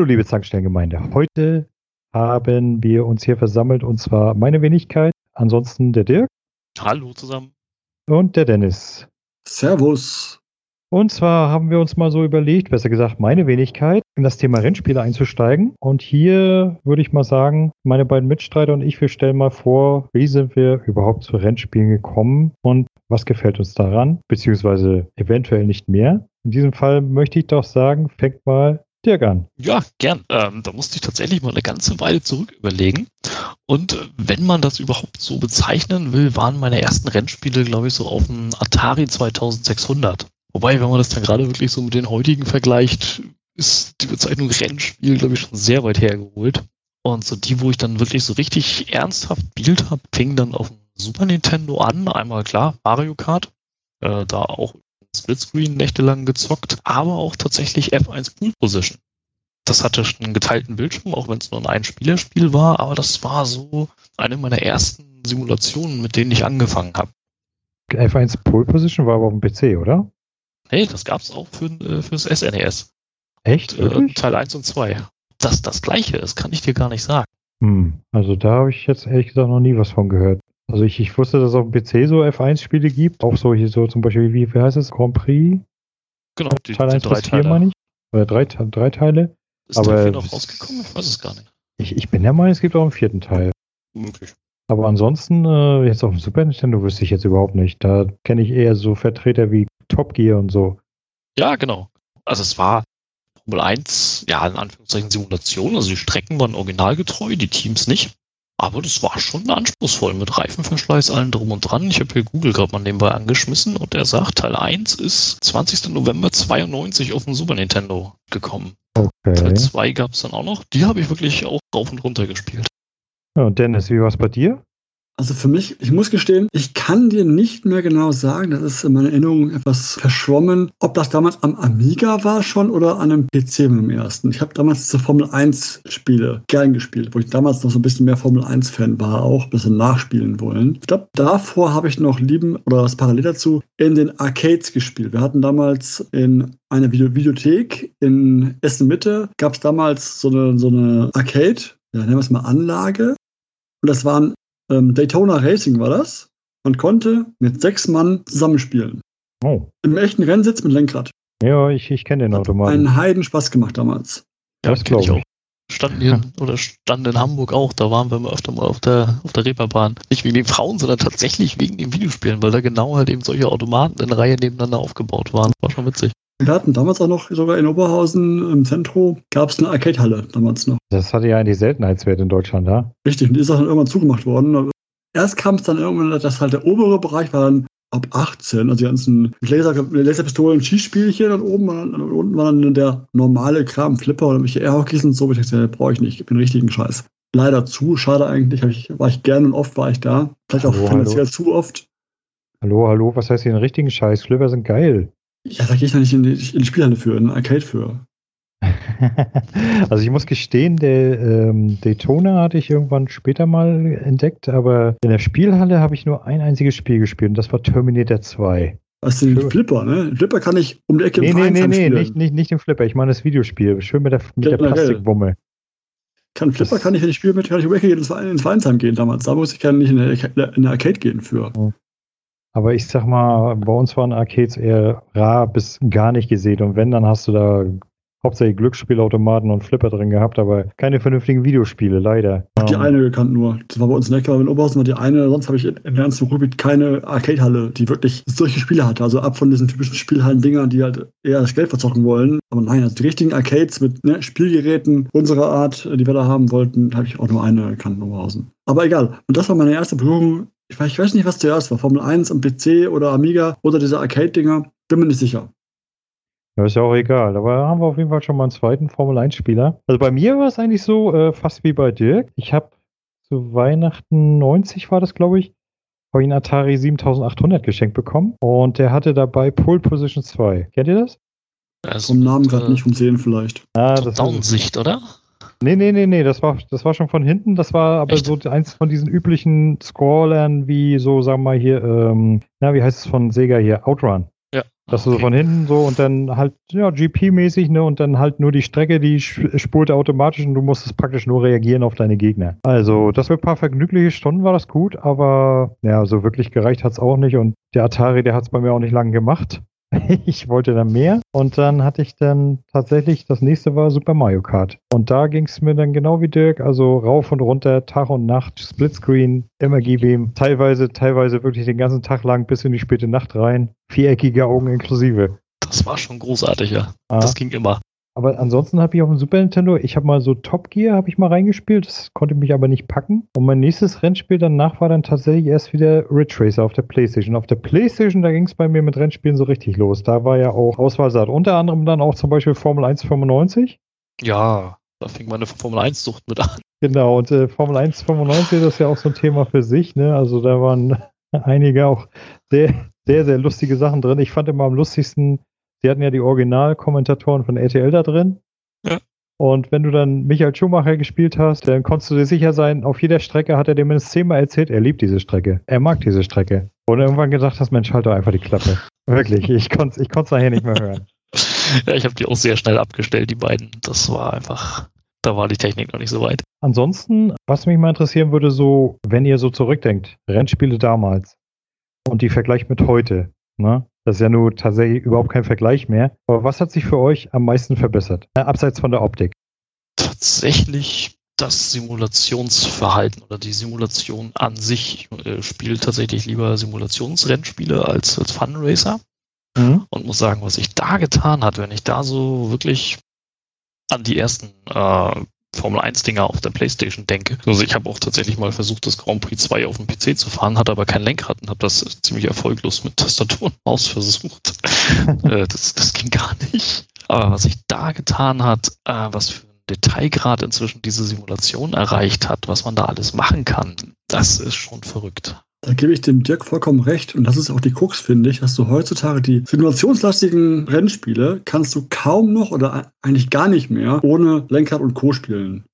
Hallo liebe Zankstellengemeinde. Heute haben wir uns hier versammelt und zwar meine Wenigkeit, ansonsten der Dirk. Hallo zusammen. Und der Dennis. Servus. Und zwar haben wir uns mal so überlegt, besser gesagt meine Wenigkeit, in das Thema Rennspiele einzusteigen. Und hier würde ich mal sagen, meine beiden Mitstreiter und ich, wir stellen mal vor, wie sind wir überhaupt zu Rennspielen gekommen und was gefällt uns daran, beziehungsweise eventuell nicht mehr. In diesem Fall möchte ich doch sagen, fängt mal Dirk an. Ja, gern. Ähm, da musste ich tatsächlich mal eine ganze Weile zurück überlegen. Und äh, wenn man das überhaupt so bezeichnen will, waren meine ersten Rennspiele, glaube ich, so auf dem Atari 2600. Wobei, wenn man das dann gerade wirklich so mit den heutigen vergleicht, ist die Bezeichnung Rennspiel, glaube ich, schon sehr weit hergeholt. Und so die, wo ich dann wirklich so richtig ernsthaft spielt habe, fing dann auf dem Super Nintendo an. Einmal klar, Mario Kart. Äh, da auch Splitscreen nächtelang gezockt, aber auch tatsächlich F1 Pool Position. Das hatte einen geteilten Bildschirm, auch wenn es nur ein Einspielerspiel war, aber das war so eine meiner ersten Simulationen, mit denen ich angefangen habe. F1 Pole Position war aber auf dem PC, oder? Nee, das gab es auch für, äh, fürs SNES. Echt? Äh, Teil 1 und 2. Dass das gleiche ist, kann ich dir gar nicht sagen. Hm, also da habe ich jetzt ehrlich gesagt noch nie was von gehört. Also ich, ich wusste, dass es auf dem PC so F1-Spiele gibt. Auch so hier so zum Beispiel, wie, wie heißt es? Grand Prix? Genau, die, Teil 1 bis 4 meine ich. Oder drei, drei Teile. Ist aber 4 noch rausgekommen? Ich weiß es gar nicht. Ich, ich bin der Meinung, es gibt auch einen vierten Teil. Möglich. Aber ansonsten, äh, jetzt auf dem Super Nintendo wüsste ich jetzt überhaupt nicht. Da kenne ich eher so Vertreter wie Top Gear und so. Ja, genau. Also es war Formel 1, ja, in Anführungszeichen Simulation. Also die Strecken waren originalgetreu, die Teams nicht. Aber das war schon anspruchsvoll mit Reifenverschleiß, allen drum und dran. Ich habe hier Google gerade mal nebenbei angeschmissen und er sagt, Teil 1 ist 20. November 92 auf dem Super Nintendo gekommen. Okay. Teil 2 gab es dann auch noch. Die habe ich wirklich auch rauf und runter gespielt. Ja, und Dennis, wie war es bei dir? Also für mich, ich muss gestehen, ich kann dir nicht mehr genau sagen, das ist in meiner Erinnerung etwas verschwommen, ob das damals am Amiga war schon oder an einem PC mit dem ersten. Ich habe damals diese Formel 1 Spiele gern gespielt, wo ich damals noch so ein bisschen mehr Formel 1 Fan war, auch ein bisschen nachspielen wollen. Ich glaube, davor habe ich noch lieben, oder was parallel dazu, in den Arcades gespielt. Wir hatten damals in einer Video Videothek in Essen Mitte, gab es damals so eine, so eine Arcade, ja, nennen wir es mal Anlage. Und das waren ähm, Daytona Racing war das. Man konnte mit sechs Mann zusammenspielen. Oh. Im echten Rennsitz mit Lenkrad. Ja, ich, ich kenne den Hat Automaten. einen Heiden Spaß gemacht damals. Ja, Das kenn ich auch. Standen hier, oder stand in Hamburg auch, da waren wir immer öfter mal auf der, auf der Reeperbahn. Nicht wegen den Frauen, sondern tatsächlich wegen den Videospielen, weil da genau halt eben solche Automaten in Reihe nebeneinander aufgebaut waren. War schon witzig. Wir hatten damals auch noch, sogar in Oberhausen im Zentrum, gab es eine Arcade-Halle damals noch. Das hatte ja eigentlich Seltenheitswert in Deutschland, ja? Richtig, und die ist auch dann irgendwann zugemacht worden. Erst kam es dann irgendwann, dass halt der obere Bereich war dann ab 18, also die ganzen Laser, Laserpistolen, Schießspielchen und oben und unten war dann der normale Kram, Flipper oder welche Airhockeys und so. wo Ich dachte, brauche ich nicht, ich bin richtigen Scheiß. Leider zu, schade eigentlich, ich, war ich gern und oft war ich da. Vielleicht auch Hallo, finanziell hallo. zu oft. Hallo, hallo, was heißt hier den richtigen Scheiß? Flipper sind geil. Ja, da gehe ich noch nicht in die, in die Spielhalle für, in eine Arcade für. also ich muss gestehen, der ähm, Daytona hatte ich irgendwann später mal entdeckt, aber in der Spielhalle habe ich nur ein einziges Spiel gespielt und das war Terminator 2. Was denn Schön. Flipper, ne? Flipper kann ich um die Ecke Nee, im nee, nee, nee, spielen. nicht, nicht, nicht den Flipper, ich meine das Videospiel. Schön mit der, mit der Generell. Plastikbumme. Kann Flipper Das- kann ich, wenn ich spiele mit, kann ich um die Ecke gehen, ins, ins Vereinsheim gehen damals. Da muss ich gerne nicht in der, in der Arcade gehen für. Aber ich sag mal, bei uns waren Arcades eher rar bis gar nicht gesehen. Und wenn, dann hast du da hauptsächlich Glücksspielautomaten und Flipper drin gehabt, aber keine vernünftigen Videospiele, leider. Die Ähm, eine gekannt nur. Das war bei uns in aber in Oberhausen war die eine. Sonst habe ich der ganzen Ruhrgebiet keine Arcade-Halle, die wirklich solche Spiele hatte. Also ab von diesen typischen Spielhallen-Dingern, die halt eher das Geld verzocken wollen. Aber nein, also die richtigen Arcades mit ne, Spielgeräten unserer Art, die wir da haben wollten, habe ich auch nur eine gekannt in Oberhausen. Aber egal. Und das war meine erste Berührung. Ich weiß, ich weiß nicht, was zuerst war. Formel 1 am PC oder Amiga oder diese Arcade-Dinger. Bin mir nicht sicher. Ja, ist ja auch egal. Aber haben wir auf jeden Fall schon mal einen zweiten Formel-1-Spieler. Also bei mir war es eigentlich so, äh, fast wie bei Dirk. Ich habe zu Weihnachten 90 war das, glaube ich, habe ich einen Atari 7800 geschenkt bekommen. Und der hatte dabei Pole Position 2. Kennt ihr das? Das Vom Namen gerade äh, nicht, vom Sehen vielleicht. Ah, das Downsicht, oder? Nee, nee, nee, nee, das war, das war schon von hinten. Das war aber Echt? so eins von diesen üblichen Scrollern wie so, sagen wir mal hier, ähm, na, wie heißt es von Sega hier? Outrun. Ja. Dass okay. so von hinten so und dann halt, ja, GP-mäßig, ne, und dann halt nur die Strecke, die spulte automatisch und du musstest praktisch nur reagieren auf deine Gegner. Also, das für ein paar vergnügliche Stunden war das gut, aber ja, so wirklich gereicht hat es auch nicht und der Atari, der hat es bei mir auch nicht lange gemacht. ich wollte dann mehr und dann hatte ich dann tatsächlich, das nächste war Super Mario Kart. Und da ging es mir dann genau wie Dirk, also rauf und runter, Tag und Nacht, Splitscreen, immer gib ihm, teilweise, teilweise wirklich den ganzen Tag lang bis in die späte Nacht rein, viereckige Augen inklusive. Das war schon großartig, ja. Ah. Das ging immer. Aber ansonsten habe ich auf dem Super Nintendo, ich habe mal so Top Gear, habe ich mal reingespielt, das konnte mich aber nicht packen. Und mein nächstes Rennspiel danach war dann tatsächlich erst wieder Ridge Racer auf der Playstation. Auf der Playstation, da ging es bei mir mit Rennspielen so richtig los. Da war ja auch Auswahlsaat. Unter anderem dann auch zum Beispiel Formel 1 95. Ja, da fing meine Formel 1-Sucht mit an. Genau, und äh, Formel 1 95, das ist ja auch so ein Thema für sich, ne? Also da waren einige auch sehr, sehr, sehr lustige Sachen drin. Ich fand immer am lustigsten Sie hatten ja die Originalkommentatoren von RTL da drin. Ja. Und wenn du dann Michael Schumacher gespielt hast, dann konntest du dir sicher sein, auf jeder Strecke hat er dir mindestens zehnmal erzählt, er liebt diese Strecke. Er mag diese Strecke. Und irgendwann gesagt hast, Mensch, halt doch einfach die Klappe. Wirklich, ich konnte es ich nachher nicht mehr hören. Ja, ich habe die auch sehr schnell abgestellt, die beiden. Das war einfach, da war die Technik noch nicht so weit. Ansonsten, was mich mal interessieren würde, so, wenn ihr so zurückdenkt, Rennspiele damals und die vergleicht mit heute, ne? Das ist ja nun tatsächlich überhaupt kein Vergleich mehr. Aber was hat sich für euch am meisten verbessert? Äh, abseits von der Optik. Tatsächlich das Simulationsverhalten oder die Simulation an sich. Ich äh, spiele tatsächlich lieber Simulationsrennspiele als, als Funracer. Mhm. Und muss sagen, was sich da getan hat, wenn ich da so wirklich an die ersten äh, Formel 1 Dinger auf der Playstation denke. Also ich habe auch tatsächlich mal versucht, das Grand Prix 2 auf dem PC zu fahren, hatte aber kein Lenkrad und habe das ziemlich erfolglos mit Tastatur und Maus versucht. Äh, das, das ging gar nicht. Aber was sich da getan hat, äh, was für ein Detailgrad inzwischen diese Simulation erreicht hat, was man da alles machen kann, das ist schon verrückt. Da gebe ich dem Dirk vollkommen recht. Und das ist auch die Krux, finde ich, dass du heutzutage die simulationslastigen Rennspiele kannst du kaum noch oder eigentlich gar nicht mehr ohne Lenkrad und Co. spielen.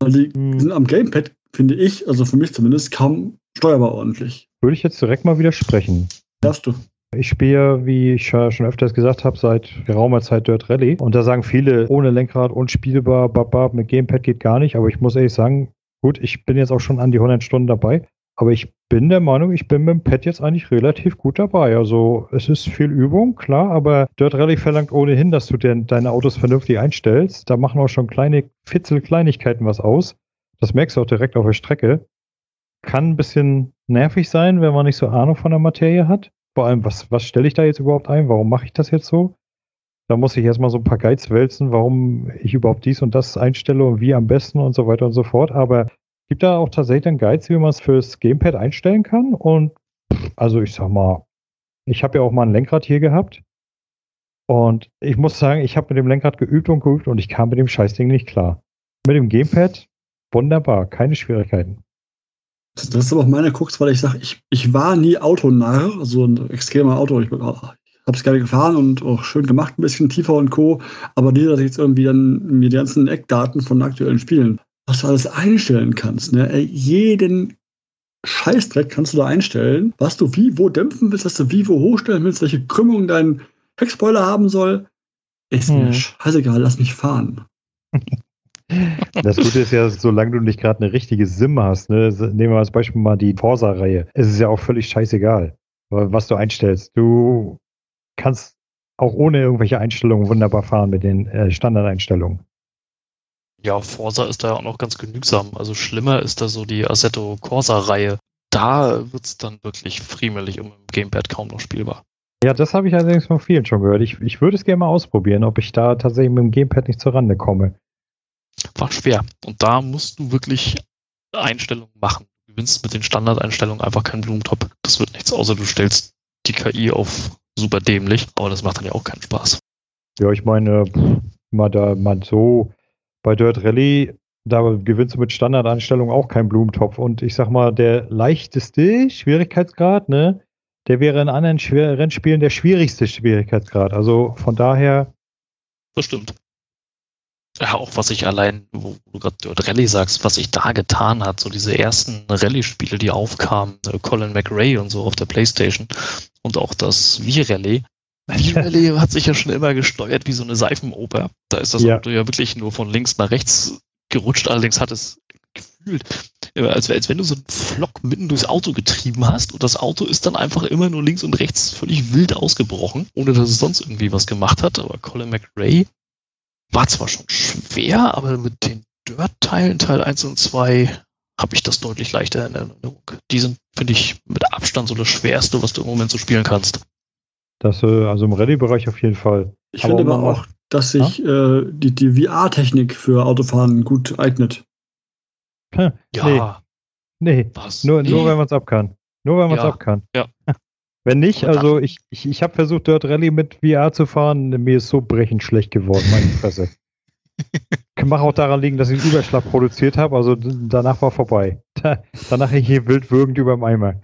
Weil die hm. sind am Gamepad, finde ich, also für mich zumindest, kaum steuerbar ordentlich. Würde ich jetzt direkt mal widersprechen. Darfst du? Ich spiele, wie ich schon öfters gesagt habe, seit geraumer Zeit Dirt Rally. Und da sagen viele, ohne Lenkrad, unspielbar, babab, mit Gamepad geht gar nicht. Aber ich muss ehrlich sagen, gut, ich bin jetzt auch schon an die 100 Stunden dabei. Aber ich bin der Meinung, ich bin mit dem Pad jetzt eigentlich relativ gut dabei. Also es ist viel Übung, klar, aber Dirt Rally verlangt ohnehin, dass du den, deine Autos vernünftig einstellst. Da machen auch schon kleine Fitzel-Kleinigkeiten was aus. Das merkst du auch direkt auf der Strecke. Kann ein bisschen nervig sein, wenn man nicht so Ahnung von der Materie hat. Vor allem, was, was stelle ich da jetzt überhaupt ein? Warum mache ich das jetzt so? Da muss ich erstmal so ein paar Guides wälzen, warum ich überhaupt dies und das einstelle und wie am besten und so weiter und so fort. Aber Gibt da auch tatsächlich dann Guides, wie man es fürs Gamepad einstellen kann? Und also ich sag mal, ich habe ja auch mal ein Lenkrad hier gehabt. Und ich muss sagen, ich habe mit dem Lenkrad geübt und geübt und ich kam mit dem Scheißding nicht klar. Mit dem Gamepad wunderbar, keine Schwierigkeiten. Das ist aber auch meine Krux, weil ich sage, ich, ich war nie Autonarr, also ein extremer Auto. Ich, ich habe es gerne gefahren und auch schön gemacht, ein bisschen tiefer und Co. Aber nie, dass ich jetzt irgendwie dann mir die ganzen Eckdaten von aktuellen Spielen was du alles einstellen kannst. Ne? Jeden Scheißdreck kannst du da einstellen, was du wie wo dämpfen willst, was du wie wo hochstellen willst, welche Krümmung dein Heckspoiler haben soll. Ist hm. mir scheißegal, lass mich fahren. Das Gute ist ja, solange du nicht gerade eine richtige Sim hast, ne, nehmen wir als Beispiel mal die Forsa-Reihe, es ist ja auch völlig scheißegal, was du einstellst. Du kannst auch ohne irgendwelche Einstellungen wunderbar fahren mit den äh, Standardeinstellungen. Ja, Forsa ist da ja auch noch ganz genügsam. Also schlimmer ist da so die Assetto Corsa-Reihe. Da wird es dann wirklich friemelig und im Gamepad kaum noch spielbar. Ja, das habe ich allerdings von vielen schon gehört. Ich, ich würde es gerne mal ausprobieren, ob ich da tatsächlich mit dem Gamepad nicht zur Rande komme. War schwer. Und da musst du wirklich Einstellungen machen. Du gewinnst mit den Standardeinstellungen einfach keinen Blumentop. Das wird nichts, außer du stellst die KI auf super dämlich. Aber das macht dann ja auch keinen Spaß. Ja, ich meine, mal da mal so bei Dirt Rally, da gewinnst du mit Standardeinstellungen auch keinen Blumentopf. Und ich sag mal, der leichteste Schwierigkeitsgrad, ne, der wäre in anderen Schwer Rennspielen der schwierigste Schwierigkeitsgrad. Also von daher. Das stimmt. Ja, auch was ich allein, wo du gerade Dirt Rally sagst, was sich da getan hat, so diese ersten Rallye-Spiele, die aufkamen, Colin McRae und so auf der Playstation und auch das Wii-Rally, Die Rallye hat sich ja schon immer gesteuert wie so eine Seifenoper. Da ist das Ja. Auto ja wirklich nur von links nach rechts gerutscht. Allerdings hat es gefühlt, als, als wenn du so einen Flock mitten durchs Auto getrieben hast und das Auto ist dann einfach immer nur links und rechts völlig wild ausgebrochen, ohne dass es sonst irgendwie was gemacht hat. Aber Colin McRae war zwar schon schwer, aber mit den Dirt-Teilen, Teil 1 und 2, habe ich das deutlich leichter in Erinnerung. Die sind, finde ich, mit Abstand so das Schwerste, was du im Moment so spielen kannst. Das, äh, also im Rallye-Bereich auf jeden Fall. Ich Aber finde aber auch, dass sich äh, die, die VR-Technik für Autofahren gut eignet. Hm, Ja, Nee, was? nur, nur Nee. wenn man es ab kann. Nur wenn man es Ja, ab kann. ja. Wenn nicht, Aber also ich, ich, ich habe versucht, Dirt Rally mit VR zu fahren. Mir ist so brechend schlecht geworden, meine Fresse. Mag auch daran liegen, dass ich einen Überschlag produziert habe. Also danach war vorbei. Da, danach ich hier wild würgend über dem Eimer.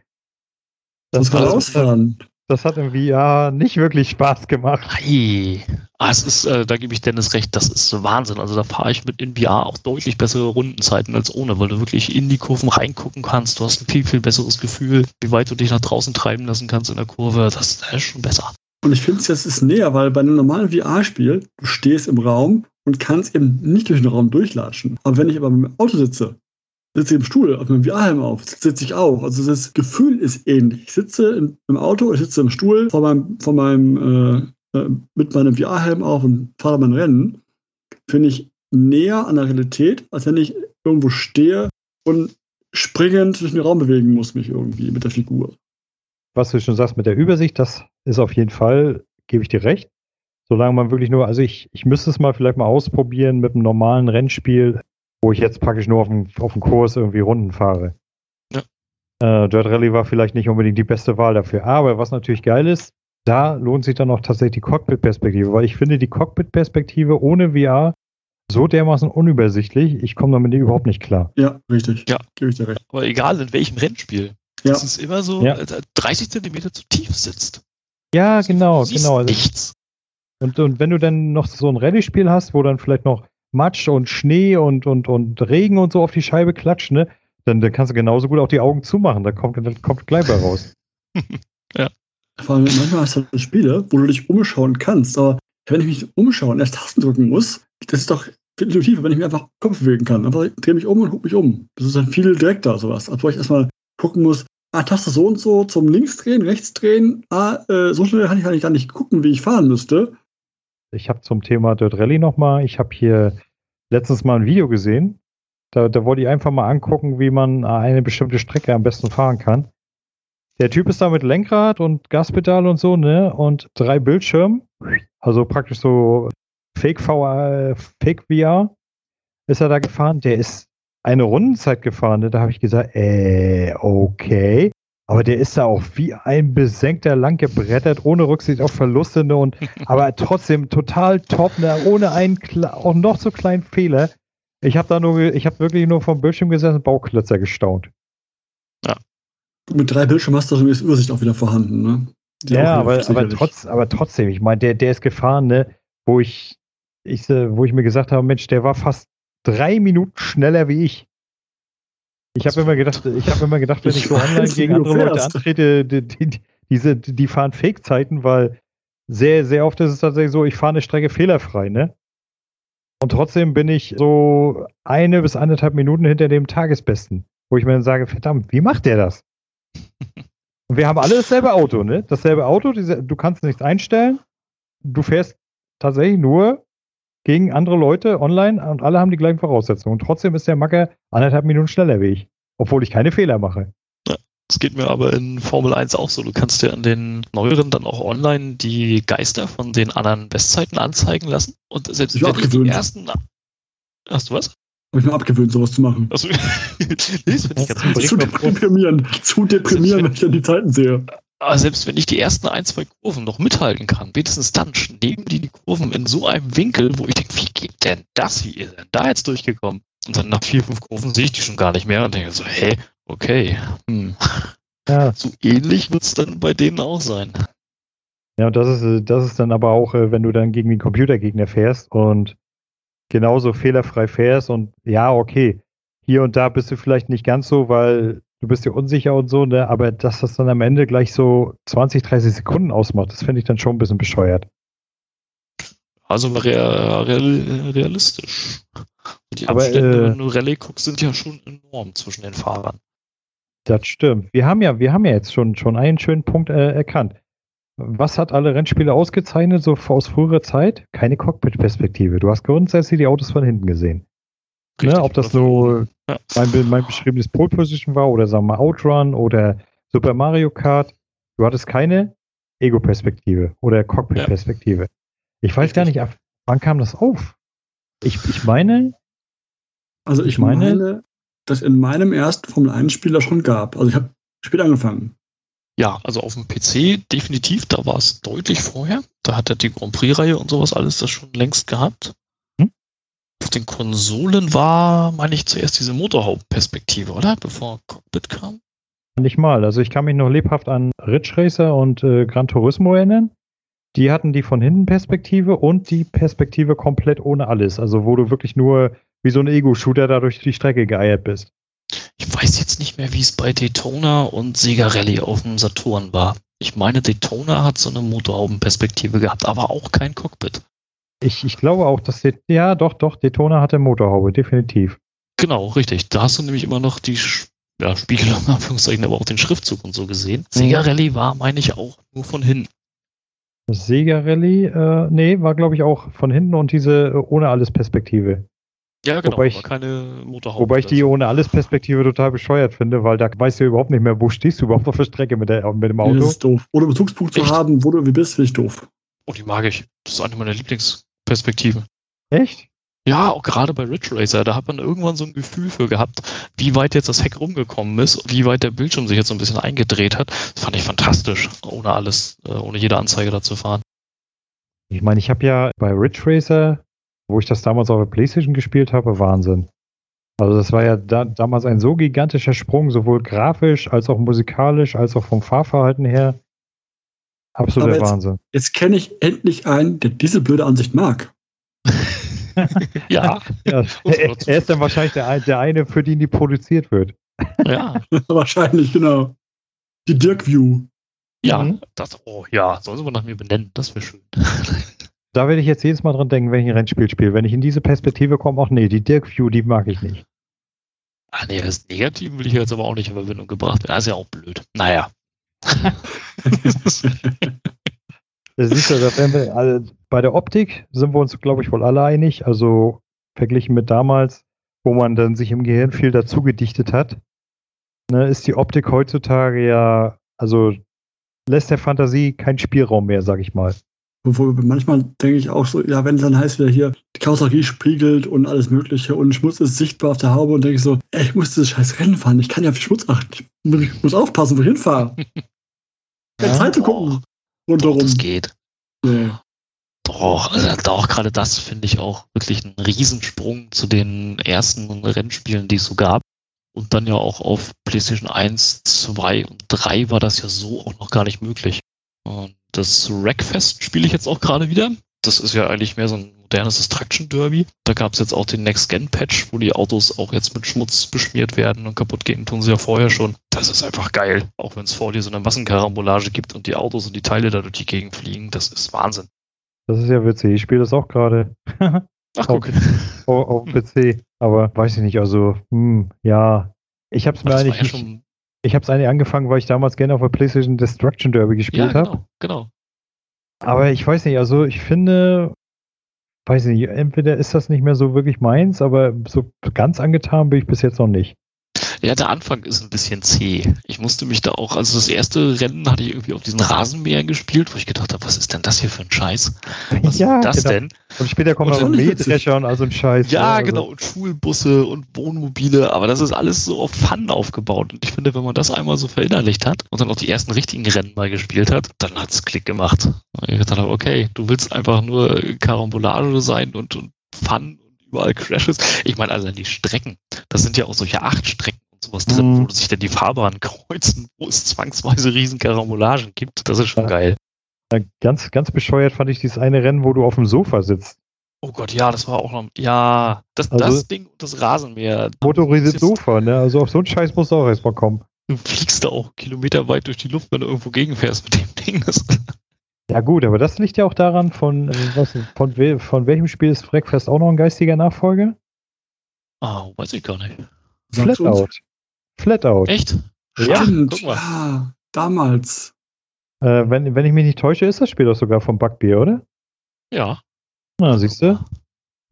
Das Das, kann war- ausfahren. Das hat im VR nicht wirklich Spaß gemacht. Ei. Ah, es ist, äh, da gebe ich Dennis recht, das ist Wahnsinn. Also da fahre ich mit in VR auch deutlich bessere Rundenzeiten als ohne, weil du wirklich in die Kurven reingucken kannst. Du hast ein viel, viel besseres Gefühl, wie weit du dich nach draußen treiben lassen kannst in der Kurve. Das, das ist schon besser. Und ich finde es jetzt ist näher, weil bei einem normalen VR-Spiel, du stehst im Raum und kannst eben nicht durch den Raum durchlatschen. Aber wenn ich aber im Auto sitze, sitze ich im Stuhl, auf meinem VR-Helm auf, sitze ich auch. Also das Gefühl ist ähnlich. Ich sitze im, Auto, ich sitze im Stuhl vor meinem, vor meinem äh, äh, mit meinem VR-Helm auf und fahre mein Rennen. Finde ich näher an der Realität, als wenn ich irgendwo stehe und springend durch den Raum bewegen muss, mich irgendwie mit der Figur. was du schon sagst mit der Übersicht, das ist auf jeden Fall, gebe ich dir recht. Solange man wirklich nur, also ich, ich müsste es mal vielleicht mal ausprobieren mit einem normalen Rennspiel, wo ich jetzt praktisch nur auf dem, auf dem Kurs irgendwie Runden fahre. Ja. Äh, Dirt Rally war vielleicht nicht unbedingt die beste Wahl dafür. Aber was natürlich geil ist, da lohnt sich dann auch tatsächlich die Cockpit-Perspektive, weil ich finde die Cockpit-Perspektive ohne VR so dermaßen unübersichtlich, ich komme damit überhaupt nicht klar. Ja, richtig. Ja. Gebe ich dir recht. Aber egal in welchem Rennspiel. Ja. Das ist immer so, Ja. als er 30 Zentimeter zu tief sitzt. Ja, genau, Du siehst genau. Also Nichts. Und, und wenn du dann noch so ein Rallye-Spiel hast, wo dann vielleicht noch Matsch und Schnee und, und, und Regen und so auf die Scheibe klatscht, ne, dann, dann kannst du genauso gut auch die Augen zumachen. Da kommt, dann kommt gleich bei raus. Vor allem manchmal hast du halt Spiele, wo du dich umschauen kannst, aber wenn ich mich umschaue und erst Tasten drücken muss, das ist doch viel intuitiver, wenn ich mir einfach Kopf bewegen kann. Einfach drehe mich um und gucke mich um. Das ist dann viel direkter, sowas. Als wo ich erstmal gucken muss, ah, Taste so und so zum links drehen, rechts drehen, ah, äh, so schnell kann ich eigentlich gar nicht gucken, wie ich fahren müsste. Ich habe zum Thema Dirt Rally nochmal, ich habe hier letztens mal ein Video gesehen. Da, da wollte ich einfach mal angucken, wie man eine bestimmte Strecke am besten fahren kann. Der Typ ist da mit Lenkrad und Gaspedal und so, ne? Und drei Bildschirmen. Also praktisch so Fake VR, Fake VR ist er da gefahren. Der ist eine Rundenzeit gefahren. Ne? Da habe ich gesagt, äh, okay. Aber der ist da auch wie ein Besenkter lang gebrettert, ohne Rücksicht auf Verluste, ne? Und aber trotzdem total top, ne? ohne einen auch noch so kleinen Fehler. Ich habe da nur, ich habe wirklich nur vom Bildschirm gesessen, Bauklötzer gestaunt. Mit drei Bildschirmen hast du zumindest Übersicht auch wieder vorhanden, ne? Die ja, aber, aber, trotz, aber trotzdem, ich meine, der, der ist gefahren, ne? Wo ich, ich, äh, wo ich mir gesagt habe, Mensch, der war fast drei Minuten schneller wie ich. Ich habe immer gedacht, ich habe immer gedacht, wenn ich, Ich so online gegen andere Leute antrete, die, die, die, diese, die fahren Fake-Zeiten, weil sehr, sehr oft ist es tatsächlich so, ich fahre eine Strecke fehlerfrei, ne? Und trotzdem bin ich so eine bis anderthalb Minuten hinter dem Tagesbesten, wo ich mir dann sage, verdammt, wie macht der das? Und wir haben alle dasselbe Auto, ne? Dasselbe Auto, diese, du kannst nichts einstellen. Du fährst tatsächlich nur gegen andere Leute online und alle haben die gleichen Voraussetzungen. Und trotzdem ist der Macker anderthalb Minuten schneller wie ich. Obwohl ich keine Fehler mache. Das geht mir aber in Formel 1 auch so. Du kannst dir an den neueren dann auch online die Geister von den anderen Bestzeiten anzeigen lassen. Und selbst Ich wenn ich die ersten. Hast du was? Habe ich mir abgewöhnt, sowas zu machen. Also, nee, das finde ich ganz. Zu deprimierend. Zu deprimierend, wenn ich dann die Zeiten sehe. Aber selbst wenn ich die ersten ein, zwei Kurven noch mithalten kann, spätestens dann nehmen die die Kurven in so einem Winkel, wo ich denke, wie geht denn das? Wie ist denn da jetzt durchgekommen? Und dann nach vier, fünf Kurven sehe ich die schon gar nicht mehr und denke so, hey, okay, hm. Ja, so ähnlich wird es dann bei denen auch sein. ja, und das ist, äh, das ist dann aber auch, äh, wenn du dann gegen den Computergegner fährst und genauso fehlerfrei fährst und ja, okay, hier und da bist du vielleicht nicht ganz so, weil du bist dir unsicher und so, ne? aber dass das dann am Ende gleich so 20, 30 Sekunden ausmacht, das finde ich dann schon ein bisschen bescheuert. Also real, real, realistisch. Die Aber, Abstände, äh, wenn du Rallye guckst, sind ja schon enorm zwischen den Fahrern. Das stimmt. Wir haben ja, wir haben ja jetzt schon, schon einen schönen Punkt äh, erkannt. Was hat alle Rennspiele ausgezeichnet, so aus früherer Zeit? Keine Cockpit-Perspektive. Du hast grundsätzlich die Autos von hinten gesehen. Ne, Richtig, ob das so Ja. mein, mein beschriebenes Pole Position war oder sagen wir mal Outrun oder Super Mario Kart. Du hattest keine Ego-Perspektive oder Cockpit-Perspektive. Ich weiß gar nicht, ab wann kam das auf? Ich, ich meine, Also ich Ich meine- meine, dass in meinem ersten Formel 1 Spieler schon gab. Also ich habe spät angefangen. Ja, also auf dem PC definitiv, da war es deutlich vorher. Da hat er die Grand Prix-Reihe und sowas alles das schon längst gehabt. Auf den Konsolen war, meine ich, zuerst diese Motorhauptperspektive, oder? Bevor Cockpit kam. nicht mal. Also ich kann mich noch lebhaft an Ridge Racer und äh, Gran Turismo erinnern. Die hatten die von hinten Perspektive und die Perspektive komplett ohne alles. Also wo du wirklich nur wie so ein Ego-Shooter da durch die Strecke geeiert bist. Ich weiß jetzt nicht mehr, wie es bei Daytona und Sega Rally auf dem Saturn war. Ich meine, Daytona hat so eine Motorhaubenperspektive gehabt, aber auch kein Cockpit. Ich, ich glaube auch, dass die, ja doch, doch, Daytona hatte Motorhaube, definitiv. Genau, richtig. Da hast du nämlich immer noch die ja, Spiegelung, Anführungszeichen, aber auch den Schriftzug und so gesehen. Sega Rally war, meine ich, auch nur von hinten. Das Sega Rally, äh, nee, war glaube ich auch von hinten und diese äh, ohne alles Perspektive. Ja, genau, Wobei ich- aber keine Motorhaube. Wobei ich die ohne alles Perspektive total bescheuert finde, weil da weißt du ja überhaupt nicht mehr, wo stehst du überhaupt auf der Strecke mit, der, mit dem Das Auto. ist doof. Oder Bezugspunkt zu Echt? haben, wo du wie bist, finde ich doof. Oh, die mag ich. Das ist eine meiner Lieblingsperspektiven. Echt? Ja, auch gerade bei Ridge Racer, da hat man irgendwann so ein Gefühl für gehabt, wie weit jetzt das Heck rumgekommen ist, wie weit der Bildschirm sich jetzt so ein bisschen eingedreht hat. Das fand ich fantastisch, ohne alles, äh, ohne jede Anzeige da zu fahren. Ich meine, ich habe ja bei Ridge Racer, wo ich das damals auf der Playstation gespielt habe, Wahnsinn. Also das war ja da, damals ein so gigantischer Sprung, sowohl grafisch als auch musikalisch, als auch vom Fahrverhalten her. Absoluter Aber jetzt- Wahnsinn. Jetzt kenne ich endlich einen, der diese blöde Ansicht mag. Ja, Ja, man er, er ist dann wahrscheinlich der, der eine, für den die produziert wird. ja, Wahrscheinlich, genau. Die Dirk View. ja. Mhm. Das, oh ja, sollen sie mal nach mir benennen, das wäre schön. Da werde ich jetzt jedes Mal dran denken, wenn ich ein Rennspiel spiele. Wenn ich in diese Perspektive komme, ach nee, die Dirk View, die mag ich nicht. Ah nee, das Negative will ich jetzt aber auch nicht in Verbindung gebracht werden. Das ist ja auch blöd. Naja. Das du, das wir, alle, bei der Optik sind wir uns, glaube ich, wohl alle einig. Also verglichen mit damals, wo man dann sich im Gehirn viel dazu gedichtet hat, ne, ist die Optik heutzutage ja, also lässt der Fantasie keinen Spielraum mehr, sag ich mal. Obwohl manchmal denke ich auch so, ja, wenn es dann heißt wieder hier, die Karosserie spiegelt und alles Mögliche und Schmutz ist sichtbar auf der Haube und denke ich so, ey, ich muss dieses scheiß Rennen fahren, ich kann ja auf Schmutz achten. Ich muss- aufpassen, wo ich hinfahre. Keine Ja, Zeit zu gucken. Doch, Rundherum. das geht. Nee. Doch, also doch, gerade das finde ich auch wirklich ein Riesensprung zu den ersten Rennspielen, die es so gab. Und dann ja auch auf PlayStation 1, 2 und 3 war das ja so auch noch gar nicht möglich. Das Wreckfest spiele ich jetzt auch gerade wieder. Das ist ja eigentlich mehr so ein modernes Destruction Derby. Da gab es jetzt auch den Next-Gen-Patch, wo die Autos auch jetzt mit Schmutz beschmiert werden und kaputt gehen, tun sie ja vorher schon. Das ist einfach geil. Auch wenn es vor dir so eine Massenkarambolage gibt und die Autos und die Teile da durch die Gegend fliegen. Das ist Wahnsinn. Das ist ja witzig. Ich spiele das auch gerade Ach, guck. auf, auf dem PC. Aber weiß ich nicht, also, hm, ja. Ich habe es mir eigentlich ja schon. Ich habe es eigentlich angefangen, weil ich damals gerne auf der PlayStation Destruction Derby Ja, gespielt habe. genau, genau. Aber ich weiß nicht, also ich finde, weiß nicht, entweder ist das nicht mehr so wirklich meins, aber so ganz angetan bin ich bis jetzt noch nicht. Ja, der Anfang ist ein bisschen zäh. Ich musste mich da auch, also das erste Rennen hatte ich irgendwie auf diesen Rasenmähern gespielt, wo ich gedacht habe, was ist denn das hier für ein Scheiß? Was ist das genau. denn? Und später kommen Und noch völlig Mähdrescher und all so ein Scheiß. Ja, also, genau, und Schulbusse und Wohnmobile, aber das ist alles so auf Fun aufgebaut. Und ich finde, wenn man das einmal so verinnerlicht hat und dann auch die ersten richtigen Rennen mal gespielt hat, dann hat's Klick gemacht. Und ich gedacht habe, okay, du willst einfach nur Karambolage sein und, und Fun und überall Crashes. Ich meine, also die Strecken, das sind ja auch solche acht Strecken sowas drin, Mhm. wo sich dann die Fahrbahnen kreuzen, wo es zwangsweise riesen Karambolagen gibt. Das ist schon Ja. geil. Ganz, ganz bescheuert fand ich dieses eine Rennen, wo du auf dem Sofa sitzt. Oh Gott, ja, das war auch noch. Ja, das, Also- das Ding und das Rasenmäher. Motorisiert Sofa, ne? Also auf so einen Scheiß musst du auch erstmal kommen. Du fliegst da auch kilometerweit durch die Luft, wenn du irgendwo gegenfährst mit dem Ding. Ja gut, aber das liegt ja auch daran, von, äh, was, von, we von welchem Spiel ist Wreckfest auch noch ein geistiger Nachfolger? ah, weiß ich gar nicht. Flatout. Flatout. Echt? Ja, Stimmt, guck mal. ja, damals. Äh, wenn, wenn ich mich nicht täusche, ist das Spiel doch sogar vom Bugbeer, oder? Ja. Na, siehst du?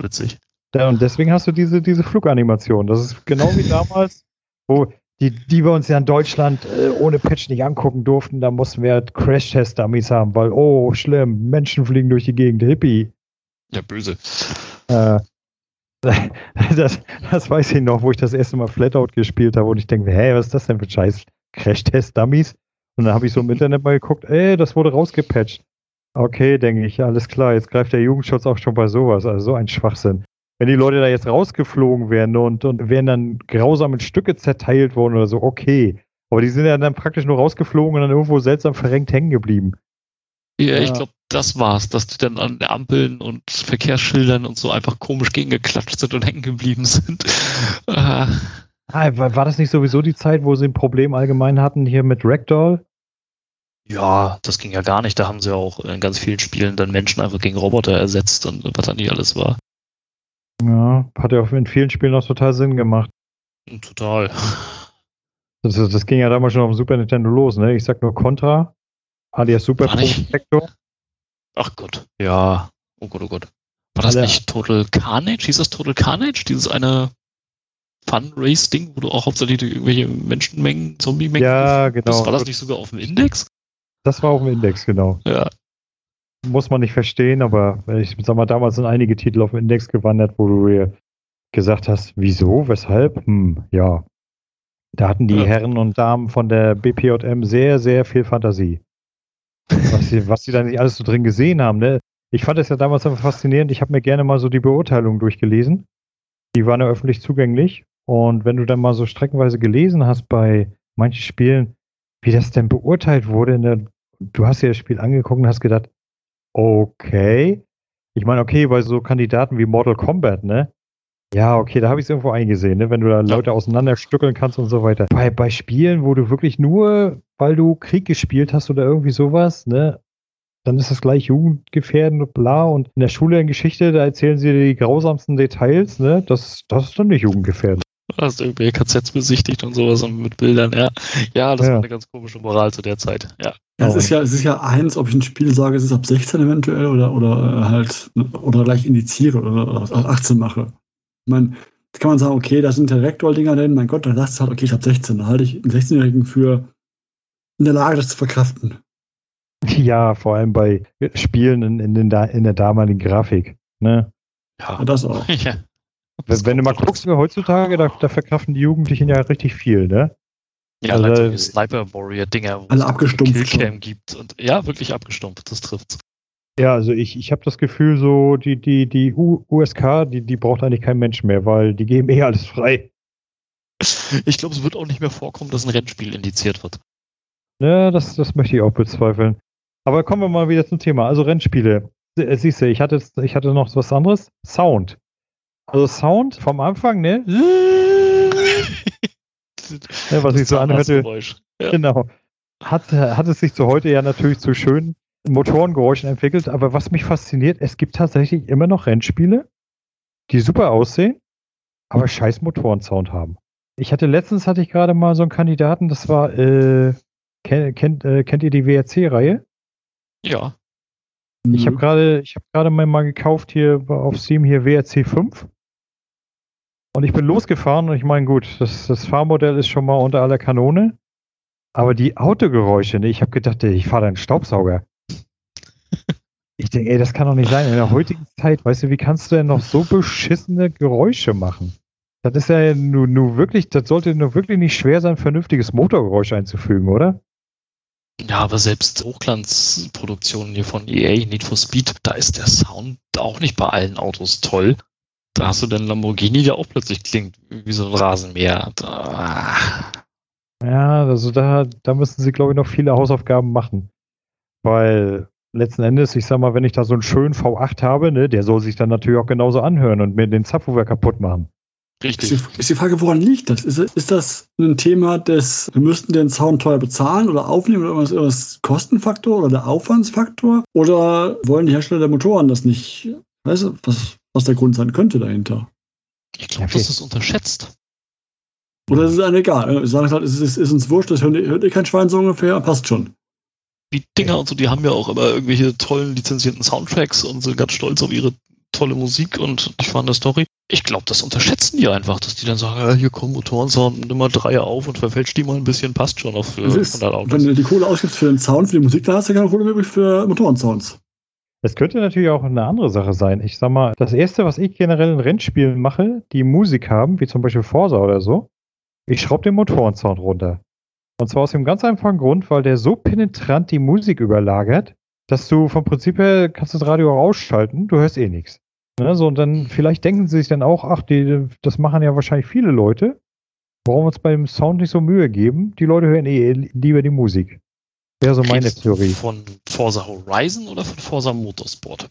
Witzig. Ja, und deswegen hast du diese, diese Fluganimation. Das ist genau wie damals, wo die, die wir uns ja in Deutschland äh, ohne Patch nicht angucken durften. Da mussten wir halt Crash-Test-Dummies haben, weil, oh, schlimm, Menschen fliegen durch die Gegend, Hippie. Ja, böse. Äh, das, das weiß ich noch, wo ich das erste Mal Flatout gespielt habe und ich denke, hä, was ist das denn für ein Scheiß? Crash-Test-Dummies? Und dann habe ich so im Internet mal geguckt, ey, das wurde rausgepatcht. Okay, denke ich, alles klar, jetzt greift der Jugendschutz auch schon bei sowas, also so ein Schwachsinn. Wenn die Leute da jetzt rausgeflogen wären und, und wären dann grausam in Stücke zerteilt worden oder so, okay. Aber die sind ja dann praktisch nur rausgeflogen und dann irgendwo seltsam verrenkt hängen geblieben. Ja, ich glaube, das war's, dass die dann an Ampeln und Verkehrsschildern und so einfach komisch gegengeklatscht sind und hängen geblieben sind. Ah, war, war das nicht sowieso die Zeit, wo sie ein Problem allgemein hatten hier mit Ragdoll? ja, das ging ja gar nicht. Da haben sie auch in ganz vielen Spielen dann Menschen einfach gegen Roboter ersetzt und was da nicht alles war. Ja, hat ja auch in vielen Spielen auch total Sinn gemacht. Total. Das, das ging ja damals schon auf dem Super Nintendo los, ne? Ich sag nur Contra, alias Super Protector. Ach Gott. Ja. Oh Gott, oh Gott. War das Alle- nicht Total Carnage? Hieß das Total Carnage? Dieses eine Fun-Race-Ding, wo du auch hauptsächlich durch irgendwelche Menschenmengen, Zombie-Mengen Ja, genau. War das nicht sogar auf dem Index? Das war auf dem Index, genau. Ja. Muss man nicht verstehen, aber ich sag mal, damals sind einige Titel auf dem Index gewandert, wo du dir gesagt hast, wieso, weshalb? Hm, ja. Da hatten die Ja. Herren und Damen von der BPJM sehr, sehr viel Fantasie. Was sie, was sie da nicht alles so drin gesehen haben, ne? Ich fand es ja damals einfach faszinierend. Ich habe mir gerne mal so die Beurteilungen durchgelesen. Die waren ja öffentlich zugänglich. Und wenn du dann mal so streckenweise gelesen hast bei manchen Spielen, wie das denn beurteilt wurde, der, du hast dir das Spiel angeguckt und hast gedacht, okay. Ich meine, okay, bei so Kandidaten wie Mortal Kombat, ne? Ja, okay, da habe ich es irgendwo eingesehen, ne? wenn du da Leute auseinanderstückeln kannst und so weiter. Bei, bei Spielen, wo du wirklich nur, weil du Krieg gespielt hast oder irgendwie sowas, ne? Dann ist das gleich jugendgefährdend und bla. Und in der Schule in Geschichte, da erzählen sie dir die grausamsten Details, ne? Das, das ist dann nicht jugendgefährdend. Du hast irgendwelche KZs besichtigt und sowas und mit Bildern, ja. Ja, das Ja. war eine ganz komische Moral zu der Zeit. Ja. Ja, es ist ja, es ist ja eins, ob ich ein Spiel sage, es ist ab 16 eventuell oder, oder äh, halt, oder gleich indiziere oder, oder ab 18 mache. Ich meine, da kann man sagen, okay, da sind ja Vektor-Dinger drin, mein Gott, dann sagst du halt, okay, ich habe 16, da halte ich einen 16-Jährigen für in der Lage, das zu verkraften. Ja, vor allem bei Spielen in, in, den, in der damaligen Grafik. Ne? Ja. Das auch. ja. Wenn, wenn du mal guckst, wie heutzutage, da, da verkraften die Jugendlichen ja richtig viel, ne? Ja, Also, die Sniper Warrior Dinger, wo Alle es abgestumpft Killcam gibt und ja, wirklich abgestumpft, das trifft's. Ja, also ich, ich habe das Gefühl, so die, die, die U USK, die, die braucht eigentlich kein Mensch mehr, weil die geben eh alles frei. Ich glaube, es wird auch nicht mehr vorkommen, dass ein Rennspiel indiziert wird. Ja, das, das möchte ich auch bezweifeln. Aber kommen wir mal wieder zum Thema. Also Rennspiele. Sie- Siehst du, ich hatte, ich hatte noch was anderes. Sound. Also Sound vom Anfang, ne? Ja, was ich so anhörte. Ja. Genau. Hat, hat es sich zu heute ja natürlich zu schönen Motorengeräuschen entwickelt, aber was mich fasziniert, es gibt tatsächlich immer noch Rennspiele, die super aussehen, aber scheiß Motorensound haben. Ich hatte letztens hatte ich gerade mal so einen Kandidaten, das war, äh, kennt, kennt, äh, kennt ihr die WRC-Reihe? ja. Ich habe gerade, ich habe gerade mal, mal gekauft hier auf Steam hier WRC 5. Und ich bin losgefahren und ich meine, gut, das, das Fahrmodell ist schon mal unter aller Kanone. Aber die Autogeräusche, ne, ich habe gedacht, ey, ich fahre da einen Staubsauger. Ich denke, ey, das kann doch nicht sein. In der heutigen Zeit, weißt du, wie kannst du denn noch so beschissene Geräusche machen? Das ist ja nur, nur wirklich, das sollte nur wirklich nicht schwer sein, vernünftiges Motorgeräusch einzufügen, oder? Ja, aber selbst Hochglanzproduktionen hier von EA, Need for Speed, da ist der Sound auch nicht bei allen Autos toll. Da hast du dann Lamborghini, der auch plötzlich klingt wie so ein Rasenmäher. Da, Ja, also da, da müssen sie, glaube ich, noch viele Hausaufgaben machen. Weil letzten Endes, ich sag mal, wenn ich da so einen schönen V8 habe, ne, der soll sich dann natürlich auch genauso anhören und mir den Subwoofer kaputt machen. Richtig. Ist die, ist die, Frage, woran liegt das? Ist, ist das ein Thema des, wir müssten den Sound teuer bezahlen oder aufnehmen oder irgendwas, irgendwas Kostenfaktor oder der Aufwandsfaktor? Oder wollen die Hersteller der Motoren das nicht? Weißt du, was, was der Grund sein könnte dahinter? Ich glaube, okay. das ist unterschätzt. Oder ist es einem egal? Ich sage halt, es ist, ist, uns wurscht, das hört, hört ihr kein Schwein so ungefähr, passt schon. Die Dinger und so, die haben ja auch immer irgendwelche tollen lizenzierten Soundtracks und sind ganz stolz auf ihre tolle Musik und die spannende Story. Ich glaube, das unterschätzen die einfach, dass die dann sagen, ja, hier kommen Motorensound, nimm mal drei auf und verfälscht die mal ein bisschen, passt schon auf für ist, 100 Autos. Wenn du die Kohle ausgibst für den Sound, für die Musik, dann hast du keine Kohle übrig für Motorensounds. Es könnte natürlich auch eine andere Sache sein. Ich sag mal, das erste, was ich generell in Rennspielen mache, die Musik haben, wie zum Beispiel Forsa oder so, ich schraube den Motorensound runter. Und zwar aus dem ganz einfachen Grund, weil der so penetrant die Musik überlagert, dass du vom Prinzip her kannst das Radio auch ausschalten, du hörst eh nichts. Ne, so, und dann vielleicht denken sie sich dann auch, ach, die, das machen ja wahrscheinlich viele Leute. Warum uns beim Sound nicht so Mühe geben? Die Leute hören eh lieber die Musik. Wäre so meine Redest Theorie. Von Forza Horizon oder von Forza Motorsport?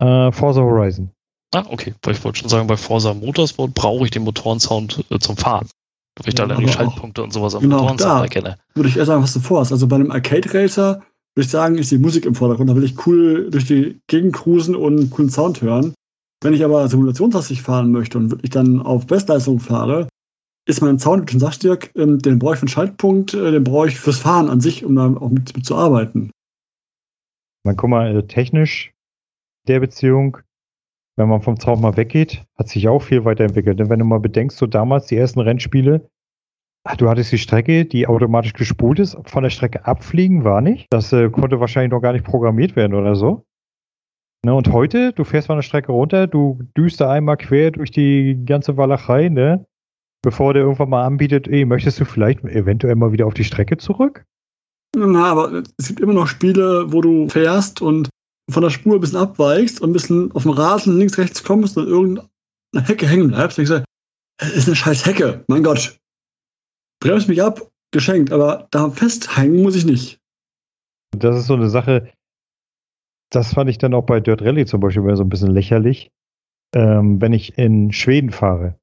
Äh, Forza Horizon. Ah, okay. Weil ich wollte schon sagen, bei Forza Motorsport brauche ich den Motorensound äh, zum Fahren. Weil ich ja, da dann die Schaltpunkte und sowas am genau, Motorensound erkenne. Würde ich eher sagen, was du vorhast. Also bei einem Arcade Racer würde ich sagen, ist die Musik im Vordergrund. Da will ich cool durch die Gegend cruisen und einen coolen Sound hören. Wenn ich aber simulationslastig fahren möchte und wirklich dann auf Bestleistung fahre, ist mein Sound, schon sagst, Dirk, ähm, den brauche ich für einen Schaltpunkt, äh, den brauche ich fürs Fahren an sich, um da auch mit, mit zu arbeiten. Man guck mal, äh, technisch der Beziehung, wenn man vom Zaun mal weggeht, hat sich auch viel weiterentwickelt. Denn wenn du mal bedenkst, so damals die ersten Rennspiele, du hattest die Strecke, die automatisch gespult ist, von der Strecke abfliegen war nicht. Das äh, konnte wahrscheinlich noch gar nicht programmiert werden oder so. Ne, und heute, du fährst von der Strecke runter, du düst da einmal quer durch die ganze Walachei, ne? Bevor der irgendwann mal anbietet, ey, möchtest du vielleicht eventuell mal wieder auf die Strecke zurück? Na, aber es gibt immer noch Spiele, wo du fährst und von der Spur ein bisschen abweichst und ein bisschen auf dem Rasen links, rechts kommst und irgendeine Hecke hängen bleibst. Und ich sage, es ist eine scheiß Hecke, mein Gott. Bremst mich ab, geschenkt, aber da festhängen muss ich nicht. Das ist so eine Sache, das fand ich dann auch bei Dirt Rally zum Beispiel so ein bisschen lächerlich. Ähm, wenn ich in Schweden fahre,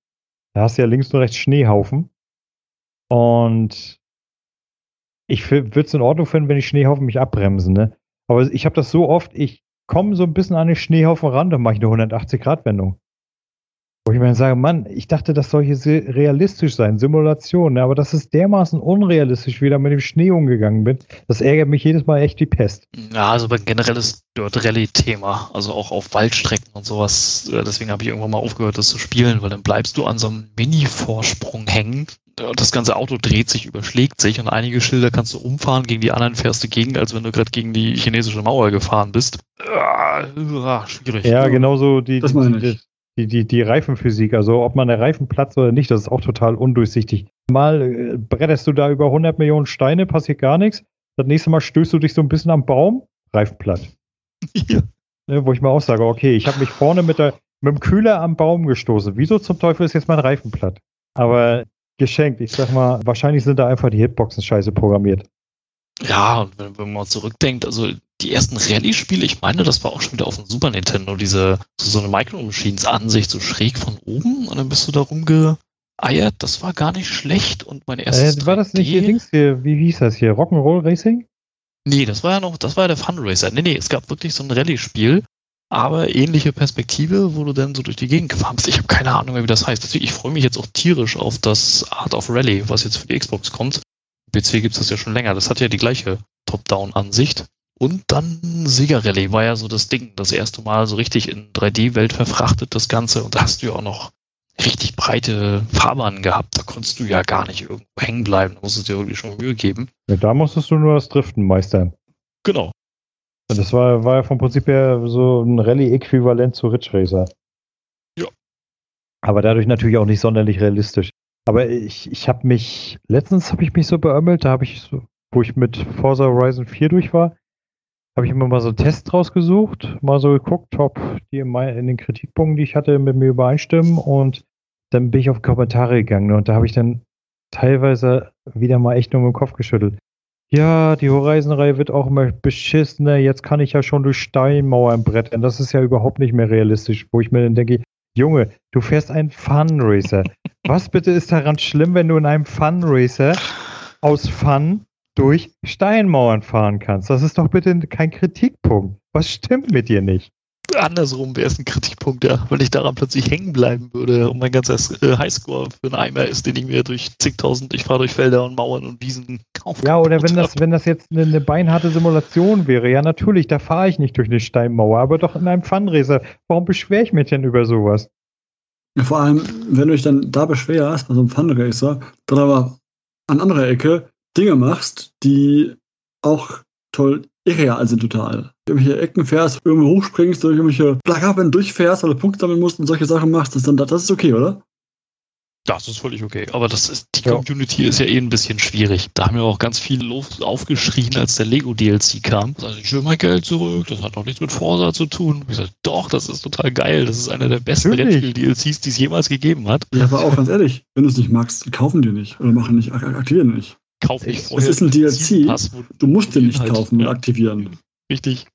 da hast du ja links und rechts Schneehaufen. Und ich würde es in Ordnung finden, wenn die Schneehaufen mich abbremsen, ne? Aber ich habe das so oft, ich komme so ein bisschen an den Schneehaufen ran, dann mache ich eine 180-Grad-Wendung. Wo ich mir dann sage, Mann, ich dachte, das soll hier realistisch sein, Simulation, ne? aber das ist dermaßen unrealistisch, wie da mit dem Schnee umgegangen bin. Das ärgert mich jedes Mal echt wie Pest. Ja, also ein generelles Dirt Rally-Thema, also auch auf Waldstrecken und sowas. Äh, deswegen habe ich irgendwann mal aufgehört, das zu spielen, weil dann bleibst du an so einem Mini-Vorsprung hängen. Das ganze Auto dreht sich, überschlägt sich und einige Schilder kannst du umfahren, gegen die anderen fährst du gegen, als wenn du gerade gegen die chinesische Mauer gefahren bist. Ah, schwierig. Ja, genauso die, das meine ich die, die, die Reifenphysik, also ob man der Reifen platzt oder nicht, das ist auch total undurchsichtig. Mal äh, bretterst du da über 100 Millionen Steine, passiert gar nichts. Das nächste Mal stößt du dich so ein bisschen am Baum, Reifen platt. Ja. Ne, wo ich mir auch sage, okay, ich habe mich vorne mit, der, mit dem Kühler am Baum gestoßen. Wieso zum Teufel ist jetzt mein Reifen platt? Aber geschenkt, ich sag mal, wahrscheinlich sind da einfach die Hitboxen scheiße programmiert. Ja, und wenn, wenn man zurückdenkt, also die ersten Rallye-Spiele, ich meine, das war auch schon wieder auf dem Super Nintendo, diese so, eine Micro-Machines-Ansicht, so schräg von oben und dann bist du da rumgeeiert. Das war gar nicht schlecht und mein erstes. Äh, war das nicht hier Dings hier, wie hieß das hier? Rock'n'Roll Racing? Nee, das war ja noch, das war ja der Fun Racer. Nee, nee, es gab wirklich so ein Rallye-Spiel, aber ähnliche Perspektive, wo du dann so durch die Gegend gefahren bist. Ich habe keine Ahnung mehr, wie das heißt. Deswegen, ich freue mich jetzt auch tierisch auf das Art of Rally, was jetzt für die Xbox kommt. PC gibt es das ja schon länger. Das hat ja die gleiche Top-Down-Ansicht. Und dann Sega Rally war ja so das Ding, das erste Mal so richtig in 3D-Welt verfrachtet, das Ganze. Und da hast du ja auch noch richtig breite Fahrbahnen gehabt. Da konntest du ja gar nicht irgendwo hängen bleiben. Da musstest du dir wirklich schon Mühe geben. Ja, da musstest du nur das Driften meistern. Genau. Das war, war ja vom Prinzip her so ein Rallye-Äquivalent zu Ridge Racer. Ja. Aber dadurch natürlich auch nicht sonderlich realistisch. Aber ich, ich habe mich, letztens habe ich mich so beömmelt, da habe ich so, wo ich mit Forza Horizon 4 durch war, habe ich immer mal so einen Test rausgesucht, mal so geguckt, ob die in, mein, in, den Kritikpunkten, die ich hatte, mit mir übereinstimmen und dann bin ich auf Kommentare gegangen und da habe ich dann teilweise wieder mal echt nur mit dem Kopf geschüttelt. ja, die Horizon-Reihe wird auch immer beschissener. Jetzt kann ich ja schon durch Steinmauern brettern. Das ist ja überhaupt nicht mehr realistisch, wo ich mir dann denke, Junge, du fährst einen Fun-Racer. Was bitte ist daran schlimm, wenn du in einem Fun-Racer aus Fun durch Steinmauern fahren kannst? Das ist doch bitte kein Kritikpunkt. Was stimmt mit dir nicht? andersrum wäre es ein Kritikpunkt, ja, wenn ich daran plötzlich hängen bleiben würde und mein ganzer äh, Highscore für einen Eimer ist, den ich mir durch zigtausend, ich fahre durch Felder und Mauern und Wiesen kaufe. Ja, oder wenn das, wenn das jetzt eine, eine beinharte Simulation wäre, ja natürlich, da fahre ich nicht durch eine Steinmauer, aber doch in einem Fundraiser. Warum beschwere ich mich denn über sowas? Ja, vor allem, wenn du dich dann da beschwerst, bei so einem Fundraiser, dann aber an anderer Ecke Dinge machst, die auch toll irreal sind total. Irgendwelche Ecken fährst, irgendwo hochspringst, durch irgendwelche Plakaten durchfährst, weil du Punkte sammeln musst und solche Sachen machst, das, dann, das ist okay, oder? Das ist völlig okay. Aber das ist, die Community ja. ist ja eh ein bisschen schwierig. Da haben ja auch ganz viele aufgeschrien, als der Lego DLC kam. Also ich will mein Geld zurück, das hat doch nichts mit Forsa zu tun. ich sage, doch, das ist total geil. Das ist einer der besten Rennspiel-DLCs, die es jemals gegeben hat. Ja, aber auch ganz ehrlich, wenn du es nicht magst, kaufen die nicht oder machen nicht, aktivieren nicht. Kauf nicht vorher. Es ist ein DLC. Du musst den nicht kaufen und aktivieren. Richtig.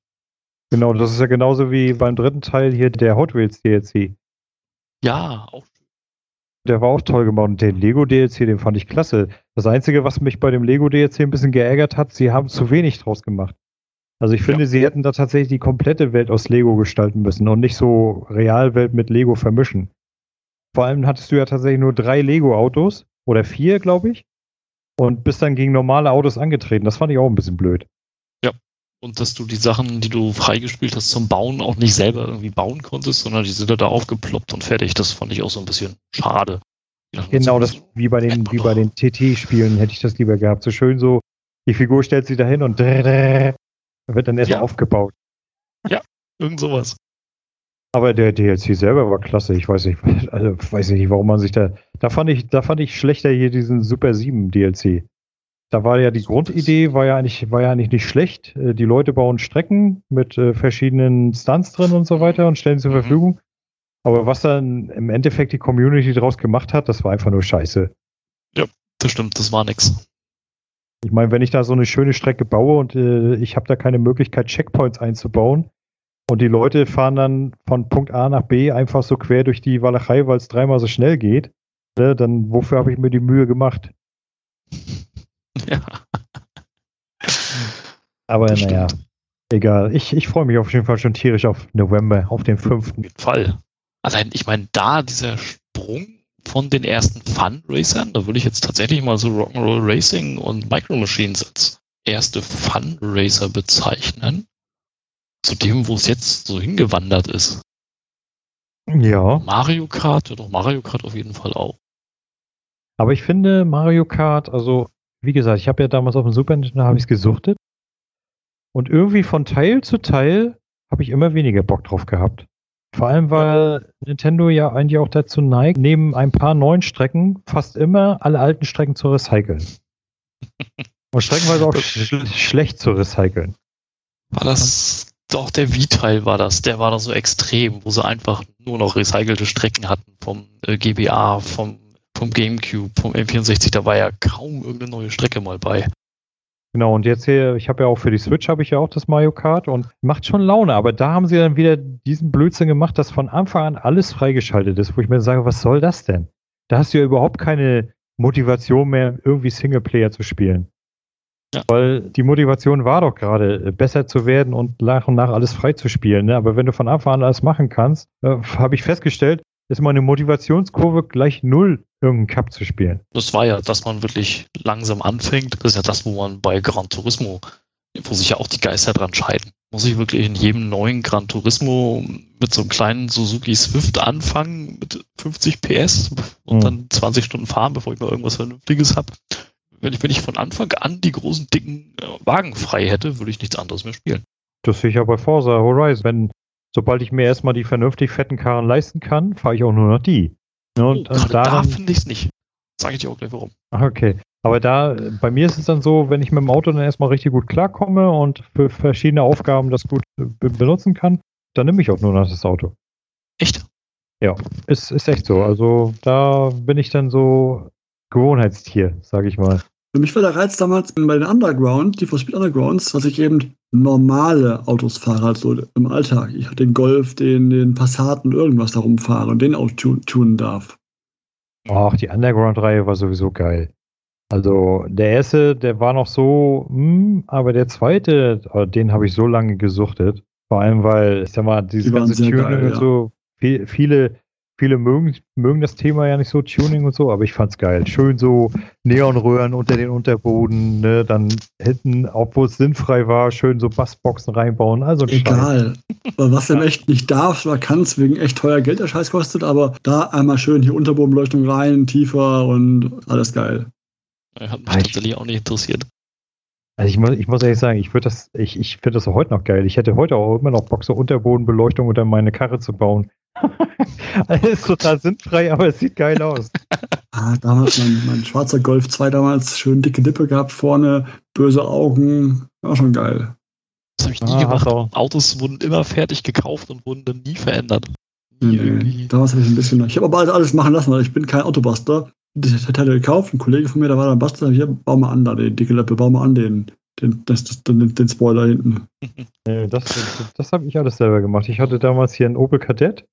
Genau, das ist ja genauso wie beim dritten Teil hier der Hot Wheels DLC. Ja, auch. Der war auch toll gemacht. Und den Lego DLC, den fand ich klasse. Das Einzige, was mich bei dem Lego DLC ein bisschen geärgert hat, sie haben zu wenig draus gemacht. Also ich finde, ja. sie hätten da tatsächlich die komplette Welt aus Lego gestalten müssen und nicht so Realwelt mit Lego vermischen. Vor allem hattest du ja tatsächlich nur drei Lego-Autos oder vier, glaube ich und bist dann gegen normale Autos angetreten. Das fand ich auch ein bisschen blöd. Ja. Und dass du die Sachen, die du freigespielt hast zum Bauen, auch nicht selber irgendwie bauen konntest, sondern die sind da aufgeploppt und fertig. Das fand ich auch so ein bisschen schade. Genau, das wie bei den, wie bei den TT-Spielen hätte ich das lieber gehabt. So schön so, die Figur stellt sich dahin und wird dann erst ja. aufgebaut. Ja, irgend sowas. Aber der DLC selber war klasse. Ich weiß nicht, also weiß nicht, warum man sich da. Da fand ich, da fand ich schlechter hier diesen Super 7 DLC. Da war ja die Grundidee, war ja eigentlich, war ja eigentlich nicht schlecht. Äh, die Leute bauen Strecken mit äh, verschiedenen Stunts drin und so weiter und stellen sie zur mhm. Verfügung. Aber was dann im Endeffekt die Community daraus gemacht hat, das war einfach nur scheiße. Ja, das stimmt, das war nix. Ich meine, wenn ich da so eine schöne Strecke baue und äh, ich habe da keine Möglichkeit, Checkpoints einzubauen, und die Leute fahren dann von Punkt A nach B einfach so quer durch die Walachei, weil es dreimal so schnell geht. Ne? Dann wofür habe ich mir die Mühe gemacht? Ja. Aber das naja, stimmt. egal. Ich, ich freue mich auf jeden Fall schon tierisch auf November, auf den 5. Auf jeden Fall. Also ich meine, da dieser Sprung von den ersten Fun-Racern, da würde ich jetzt tatsächlich mal so Rock'n'Roll Racing und Micro Machines als erste Fun-Racer bezeichnen zu dem, wo es jetzt so hingewandert ist. Ja. Mario Kart, ja doch Mario Kart auf jeden Fall auch. Aber ich finde Mario Kart, also wie gesagt, ich habe ja damals auf dem Super Nintendo habe ich es gesuchtet und irgendwie von Teil zu Teil habe ich immer weniger Bock drauf gehabt. Vor allem, weil Nintendo ja eigentlich auch dazu neigt, neben ein paar neuen Strecken fast immer alle alten Strecken zu recyceln. Und streckenweise auch sch schlecht zu recyceln. War das doch, der Wii-Teil war das. Der war da so extrem, wo sie einfach nur noch recycelte Strecken hatten vom äh, GBA, vom, vom GameCube, vom N64. Da war ja kaum irgendeine neue Strecke mal bei. Genau, und jetzt hier, ich habe ja auch für die Switch habe ich ja auch das Mario Kart und macht schon Laune, aber da haben sie dann wieder diesen Blödsinn gemacht, dass von Anfang an alles freigeschaltet ist, wo ich mir sage, was soll das denn? Da hast du ja überhaupt keine Motivation mehr, irgendwie Singleplayer zu spielen. Ja. Weil die Motivation war doch gerade, äh, besser zu werden und nach und nach alles freizuspielen. Ne? Aber wenn du von Anfang an alles machen kannst, äh, habe ich festgestellt, ist meine Motivationskurve gleich null, irgendeinen Cup zu spielen. Das war ja, dass man wirklich langsam anfängt. Das ist ja das, wo man bei Gran Turismo, wo sich ja auch die Geister dran scheiden. Muss ich wirklich in jedem neuen Gran Turismo mit so einem kleinen Suzuki Swift anfangen mit 50 PS und hm. dann 20 Stunden fahren, bevor ich mal irgendwas Vernünftiges habe? wenn ich, wenn ich von Anfang an die großen, dicken äh, Wagen frei hätte, würde ich nichts anderes mehr spielen. Das sehe ich ja bei Forza Horizon. Wenn, sobald ich mir erstmal die vernünftig fetten Karren leisten kann, fahre ich auch nur noch die. Ne, und, oh, und da, da finde ich es nicht. Sage ich dir auch gleich warum. Okay. Aber da, bei mir ist es dann so, wenn ich mit dem Auto dann erstmal richtig gut klarkomme und für verschiedene Aufgaben das gut be benutzen kann, dann nehme ich auch nur noch das Auto. Echt? Ja, ist, ist echt so. Also da bin ich dann so Gewohnheitstier, sage ich mal. Für mich war der Reiz damals bei den Underground, die for Speed Undergrounds, dass ich eben normale Autos fahre, halt so im Alltag. Ich den Golf, den, den Passaten, irgendwas darum fahre und den auch tunen darf. Ach, die Underground-Reihe war sowieso geil. Also der erste, der war noch so, hm, aber der zweite, äh, den habe ich so lange gesuchtet. Vor allem, weil, ich sag mal, dieses Die ganze Tuning geil, und ja. so, viel, viele, viele mögen, mögen das Thema ja nicht so, Tuning und so, aber ich fand's geil. Schön so Neonröhren unter den Unterboden, ne, dann hinten, obwohl es sinnfrei war, schön so Bassboxen reinbauen. Also Scheiß. Egal. Weil was im echt nicht darfst oder kannst, wegen echt teuer Geld der Scheiß kostet, aber da einmal schön hier Unterbodenbeleuchtung rein, tiefer und alles geil. Hat mich ich- tatsächlich auch nicht interessiert. Also ich muss, ich muss ehrlich sagen, ich würde das, ich, ich finde das auch heute noch geil. Ich hätte heute auch immer noch Bock, so Unterbodenbeleuchtung unter meine Karre zu bauen. Ist total sinnfrei, aber es sieht geil aus. Ah, damals mein, mein schwarzer Golf 2 damals, schön dicke Lippe gehabt vorne, böse Augen, war schon geil. Das habe ich nie Ah, gemacht. Autos wurden immer fertig gekauft und wurden dann nie verändert. Nie Nee, damals habe ich ein bisschen, ich habe aber alles- alles machen lassen, weil ich bin kein Autobuster. Das hat er gekauft, ein Kollege von mir, der war dann Buster, hier, bau mal an da, den dicke Lippe, bau mal an den, den, das, das, den, den Spoiler hinten. Nee, das das, das habe ich alles selber gemacht. Ich hatte damals hier einen Opel Kadett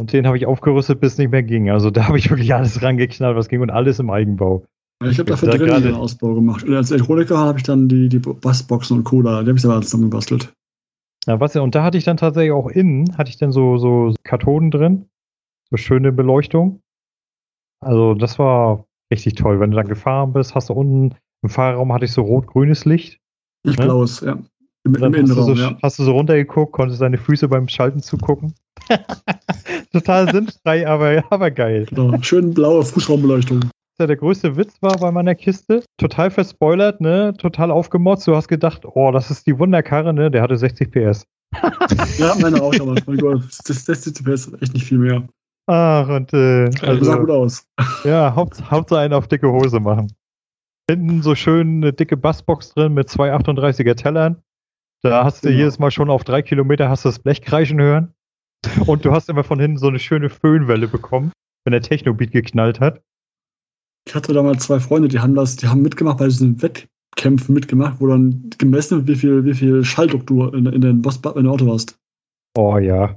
und den habe ich aufgerüstet, bis es nicht mehr ging. Also da habe ich wirklich alles rangeknallt, was ging und alles im Eigenbau. Ich habe dafür Da drin den Ausbau gemacht. Und als Elektroniker habe ich dann die, die Bassboxen und Cola, die habe ich selber zusammengebastelt. Ja, was, und da hatte ich dann tatsächlich auch innen, hatte ich dann so, so Kathoden drin, so schöne Beleuchtung. Also das war richtig toll. Wenn du dann gefahren bist, hast du unten im Fahrerraum hatte ich so rot-grünes Licht. Nicht Ja. blaues, ja. Im, im hast, du Innenraum, so, ja. hast du so runtergeguckt, konntest deine Füße beim Schalten zugucken. Total sinnfrei, aber, aber geil. Genau. Schön blaue Fußraumbeleuchtung. Ja, der größte Witz war bei meiner Kiste. Total verspoilert, ne? Total aufgemotzt. Du hast gedacht, oh, das ist die Wunderkarre, ne? Der hatte 60 PS. Ja, meine auch damals. Mein Gott, das, das CPS ist echt nicht viel mehr. Ach, und äh, Also, sah gut aus. ja, Haupt, Hauptsache einen auf dicke Hose machen. Hinten so schön eine dicke Bassbox drin mit zwei 38er Tellern. Da hast du Genau. jedes Mal schon auf drei Kilometer hast du das Blech kreischen hören. Und du hast immer von hinten so eine schöne Föhnwelle bekommen, wenn der Techno-Beat geknallt hat. Ich hatte damals zwei Freunde, die haben das, die haben mitgemacht bei diesen Wettkämpfen mitgemacht, wo dann gemessen wird, wie viel, wie viel Schalldruck du in, in den Boss in dem Auto hast. Oh ja.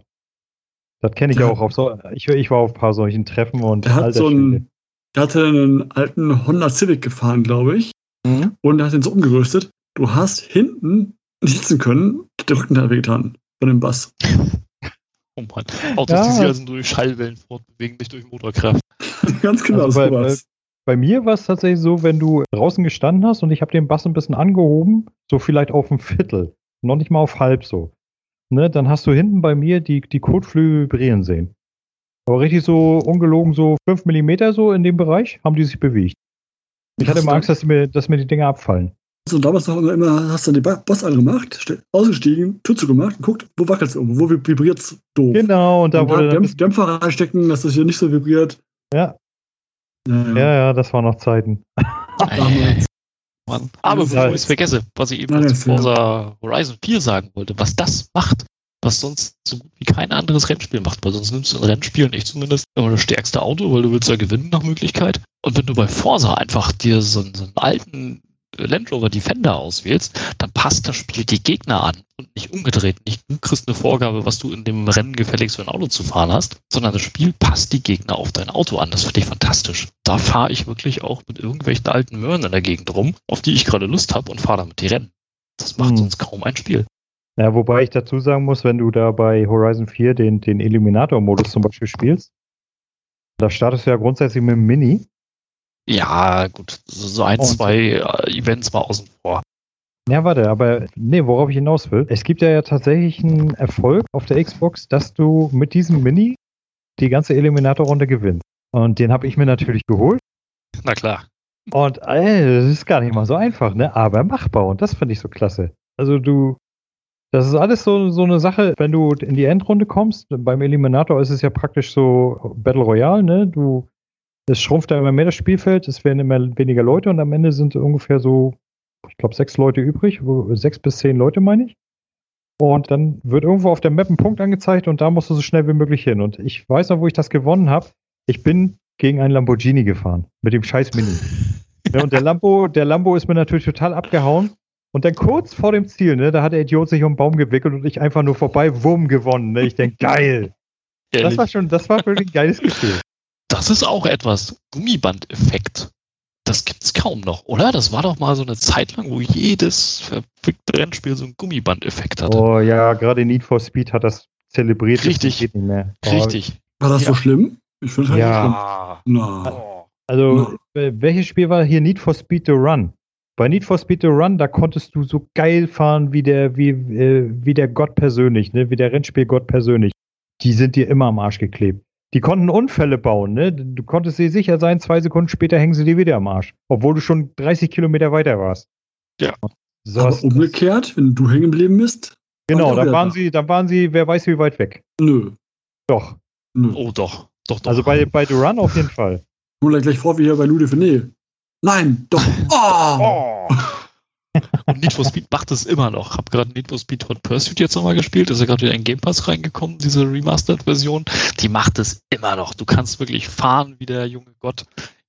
Das kenne ich Ja. auch auf so. Ich, ich war auf ein paar solchen Treffen und Der hat so einen, der hatte einen alten Honda Civic gefahren, glaube ich, Mhm. und der hat den so umgerüstet. Du hast hinten sitzen können, der Rücken hat wehgetan von dem Bass. Oh Mann. Autos, Ja. die sich also durch Schallwellen fortbewegen, nicht durch Motorkraft. Ganz genau, Also bei- sowas. Bei mir war es tatsächlich so, wenn du draußen gestanden hast und ich habe den Bass ein bisschen angehoben, so vielleicht auf ein Viertel, noch nicht mal auf halb so. Ne, dann hast du hinten bei mir die, die Kotflügel vibrieren sehen. Aber richtig so ungelogen so 5 mm so in dem Bereich haben die sich bewegt. Ich hatte immer Angst, dass mir, dass mir die Dinger abfallen. So, damals noch immer, immer hast du den Boss angemacht, ausgestiegen, Tür zugemacht und guckt, wo wackelt es irgendwo, wo vibriert es doof. Genau, und da Und wurde Dämpf, Dämpfer reinstecken, dass das hier nicht so vibriert. Ja. Ja, ja. Ja, ja, das waren noch Zeiten. Damals. Mann. Aber bevor ich es vergesse, was ich eben Nein, zu Forza Horizon 4 sagen wollte, was das macht, was sonst so gut wie kein anderes Rennspiel macht, weil sonst nimmst du in Rennspielen nicht zumindest immer das stärkste Auto, weil du willst ja gewinnen nach Möglichkeit. Und wenn du bei Forza einfach dir so, einen- so einen alten Land Rover Defender auswählst, dann passt das Spiel die Gegner an und nicht umgedreht. Nicht du kriegst eine Vorgabe, was du in dem Rennen gefälligst für ein Auto zu fahren hast, sondern das Spiel passt die Gegner auf dein Auto an. Das finde ich fantastisch. Da fahre ich wirklich auch mit irgendwelchen alten Möhren in der Gegend rum, auf die ich gerade Lust habe und fahre damit die Rennen. Das macht Hm. sonst kaum ein Spiel. Ja, wobei ich dazu sagen muss, wenn du da bei Horizon 4 den, den Illuminator-Modus zum Beispiel spielst, da startest du ja grundsätzlich mit dem Mini. Ja, gut, so, ein, Und- zwei äh, Events mal außen vor. Ja, warte, aber nee, worauf ich hinaus will. Es gibt ja, ja tatsächlich einen Erfolg auf der Xbox, dass du mit diesem Mini die ganze Illuminator-Runde gewinnst. Und den habe ich mir natürlich geholt. Na klar. Und ey, das ist gar nicht mal so einfach, ne? Aber machbar. Und das finde ich so klasse. Also du, das ist alles so, so eine Sache, wenn du in die Endrunde kommst, beim Eliminator ist es ja praktisch so Battle Royale, ne? Du, es schrumpft da immer mehr das Spielfeld, es werden immer weniger Leute und am Ende sind ungefähr so, ich glaube, sechs Leute übrig, sechs bis zehn Leute meine ich. Und dann wird irgendwo auf der Map ein Punkt angezeigt und da musst du so schnell wie möglich hin. Und ich weiß noch, wo ich das gewonnen habe. Ich bin gegen einen Lamborghini gefahren. Mit dem scheiß Mini. Ja, und der Lambo, der Lambo ist mir natürlich total abgehauen. Und dann kurz vor dem Ziel, ne, da hat der Idiot sich um den Baum gewickelt und ich einfach nur vorbei, wumm, gewonnen. Ne? Ich denke, geil. Das Ehrlich. war schon, das war wirklich ein geiles Gefühl. Das ist auch etwas. Gummiband-Effekt. Das gibt's kaum noch, oder? Das war doch mal so eine Zeit lang, wo jedes verfickte Rennspiel so einen Gummiband-Effekt hatte. Oh ja, gerade Need for Speed hat das zelebriert. Richtig. Das geht nicht mehr. Oh, Richtig. War das so Ja. schlimm? Ich finde Ja. schlimm. Na. Oh. Also, äh, welches Spiel war hier Need for Speed to Run? Bei Need for Speed to Run, da konntest du so geil fahren wie der, wie, äh, wie der Gott persönlich, ne? wie der Rennspielgott persönlich. Die sind dir immer am Arsch geklebt. Die konnten Unfälle bauen, ne? Du konntest dir sicher sein, zwei Sekunden später hängen sie dir wieder am Arsch. Obwohl du schon 30 Kilometer weiter warst. Ja. So Aber umgekehrt, wenn du hängen geblieben bist? genau, dann waren da. sie, dann waren sie, wer weiß wie weit weg. Nö. Doch. Nö. oh, doch. Doch, doch. Also bei, bei The Run auf jeden Fall. Nur gleich vor wie hier bei Lude Finet. Nein, doch. Oh. Und Need for Speed macht es immer noch. Hab gerade Need for Speed Hot Pursuit jetzt nochmal gespielt. Ist ja gerade wieder in Game Pass reingekommen, diese Remastered-Version. Die macht es immer noch. Du kannst wirklich fahren wie der junge Gott.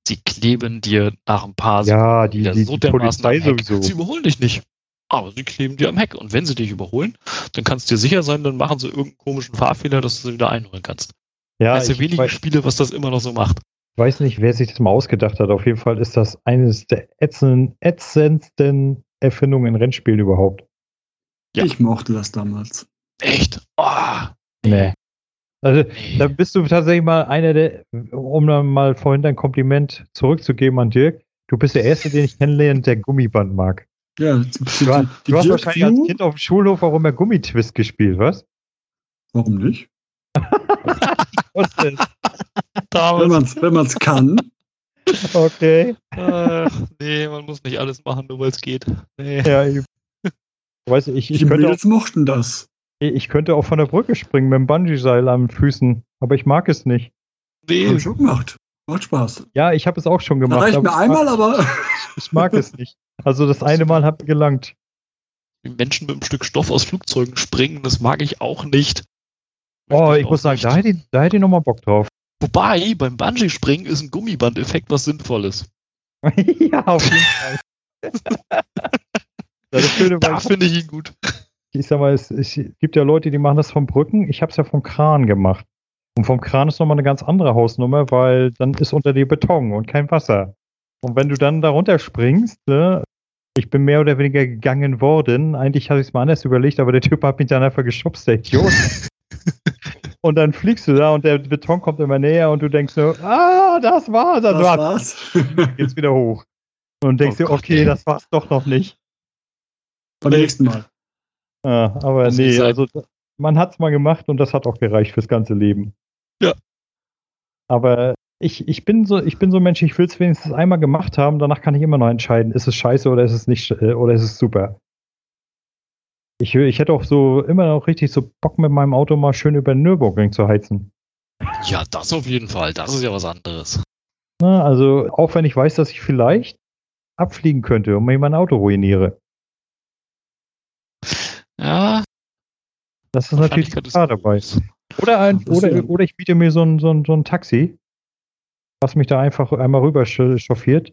Sie kleben dir nach ein paar Ja, die, die, so die Polizei sowieso. Sie überholen dich nicht. Aber sie kleben dir am Heck. Und wenn sie dich überholen, dann kannst du dir sicher sein, dann machen sie irgendeinen komischen Fahrfehler, dass du sie wieder einholen kannst. Ja, Eines der ich wenigen weiß, Spiele, was das immer noch so macht. weiß nicht, wer sich das mal ausgedacht hat. Auf jeden Fall ist das eines der ätzenden, ätzendsten Erfindungen in Rennspielen überhaupt. Ja. Ich mochte das damals. Echt? Oh, Nee. Also, nee. da bist du tatsächlich mal einer der, um dann mal vorhin dein Kompliment zurückzugeben an Dirk, du bist der Erste, den ich kennenlerne, der Gummiband mag. Ja, Du, hast- die du hast Dirk wahrscheinlich als? Kind auf dem Schulhof auch immer Gummitwist gespielt, was? Warum nicht? Was denn? Wenn man es wenn man's kann. Okay. Ach, nee, man muss nicht alles machen, nur weil es geht. Nee. Ja, ich, weiß ich, ich, Die könnte auch, Mädels mochten das. ich könnte auch von der Brücke springen mit dem Bungee-Seil an den Füßen, aber ich mag es nicht. Hab nee. ich schon gemacht. Macht Spaß. Ja, ich habe es auch schon Das gemacht. reicht aber mir ich einmal, mag, aber ich mag es nicht. Also das eine Mal hat mir gelangt. Wie Menschen mit einem Stück Stoff aus Flugzeugen springen, das mag ich auch nicht. Oh, ich auch muss sagen, nicht. da hätte ich, da hätte ich nochmal Bock drauf. Wobei, beim Bungee-Springen ist ein Gummiband-Effekt was Sinnvolles. ja, auf jeden Fall. das Schöne Da finde ich ihn gut. ich sag mal, es, es gibt ja Leute, die machen das vom Brücken. Ich habe es ja vom Kran gemacht. Und vom Kran ist nochmal eine ganz andere Hausnummer, weil dann ist unter dir Beton und kein Wasser. Und wenn du dann darunter springst, ne, ich bin mehr oder weniger gegangen worden. Eigentlich hatte ich es mal anders überlegt, aber der Typ hat mich dann einfach geschubst, der Idiot. und dann fliegst du da und der Beton kommt immer näher und du denkst so, ah, das war's. Also, das ah, war's. geht's wieder hoch. Und denkst Oh dir, Gott, okay, ey. das war's doch noch nicht. Beim nächsten Mal. Ja, aber nicht nee, sein. also man hat's mal gemacht und das hat auch gereicht fürs ganze Leben. Ja. Aber ich, ich bin so, ich bin so ein Mensch, ich will es wenigstens einmal gemacht haben, danach kann ich immer noch entscheiden, ist es scheiße oder ist es nicht äh, oder ist es super. Ich, ich hätte auch so immer noch richtig so Bock mit meinem Auto mal schön über den Nürburgring zu heizen. Ja, das auf jeden Fall. Das ist ja was anderes. Na, also auch wenn ich weiß, dass ich vielleicht abfliegen könnte und mir mein Auto ruiniere. Ja, Das ist natürlich klar dabei. Oder, ein, oder, oder ich biete mir so ein, so, ein, so ein Taxi, was mich da einfach einmal rüber chauffiert.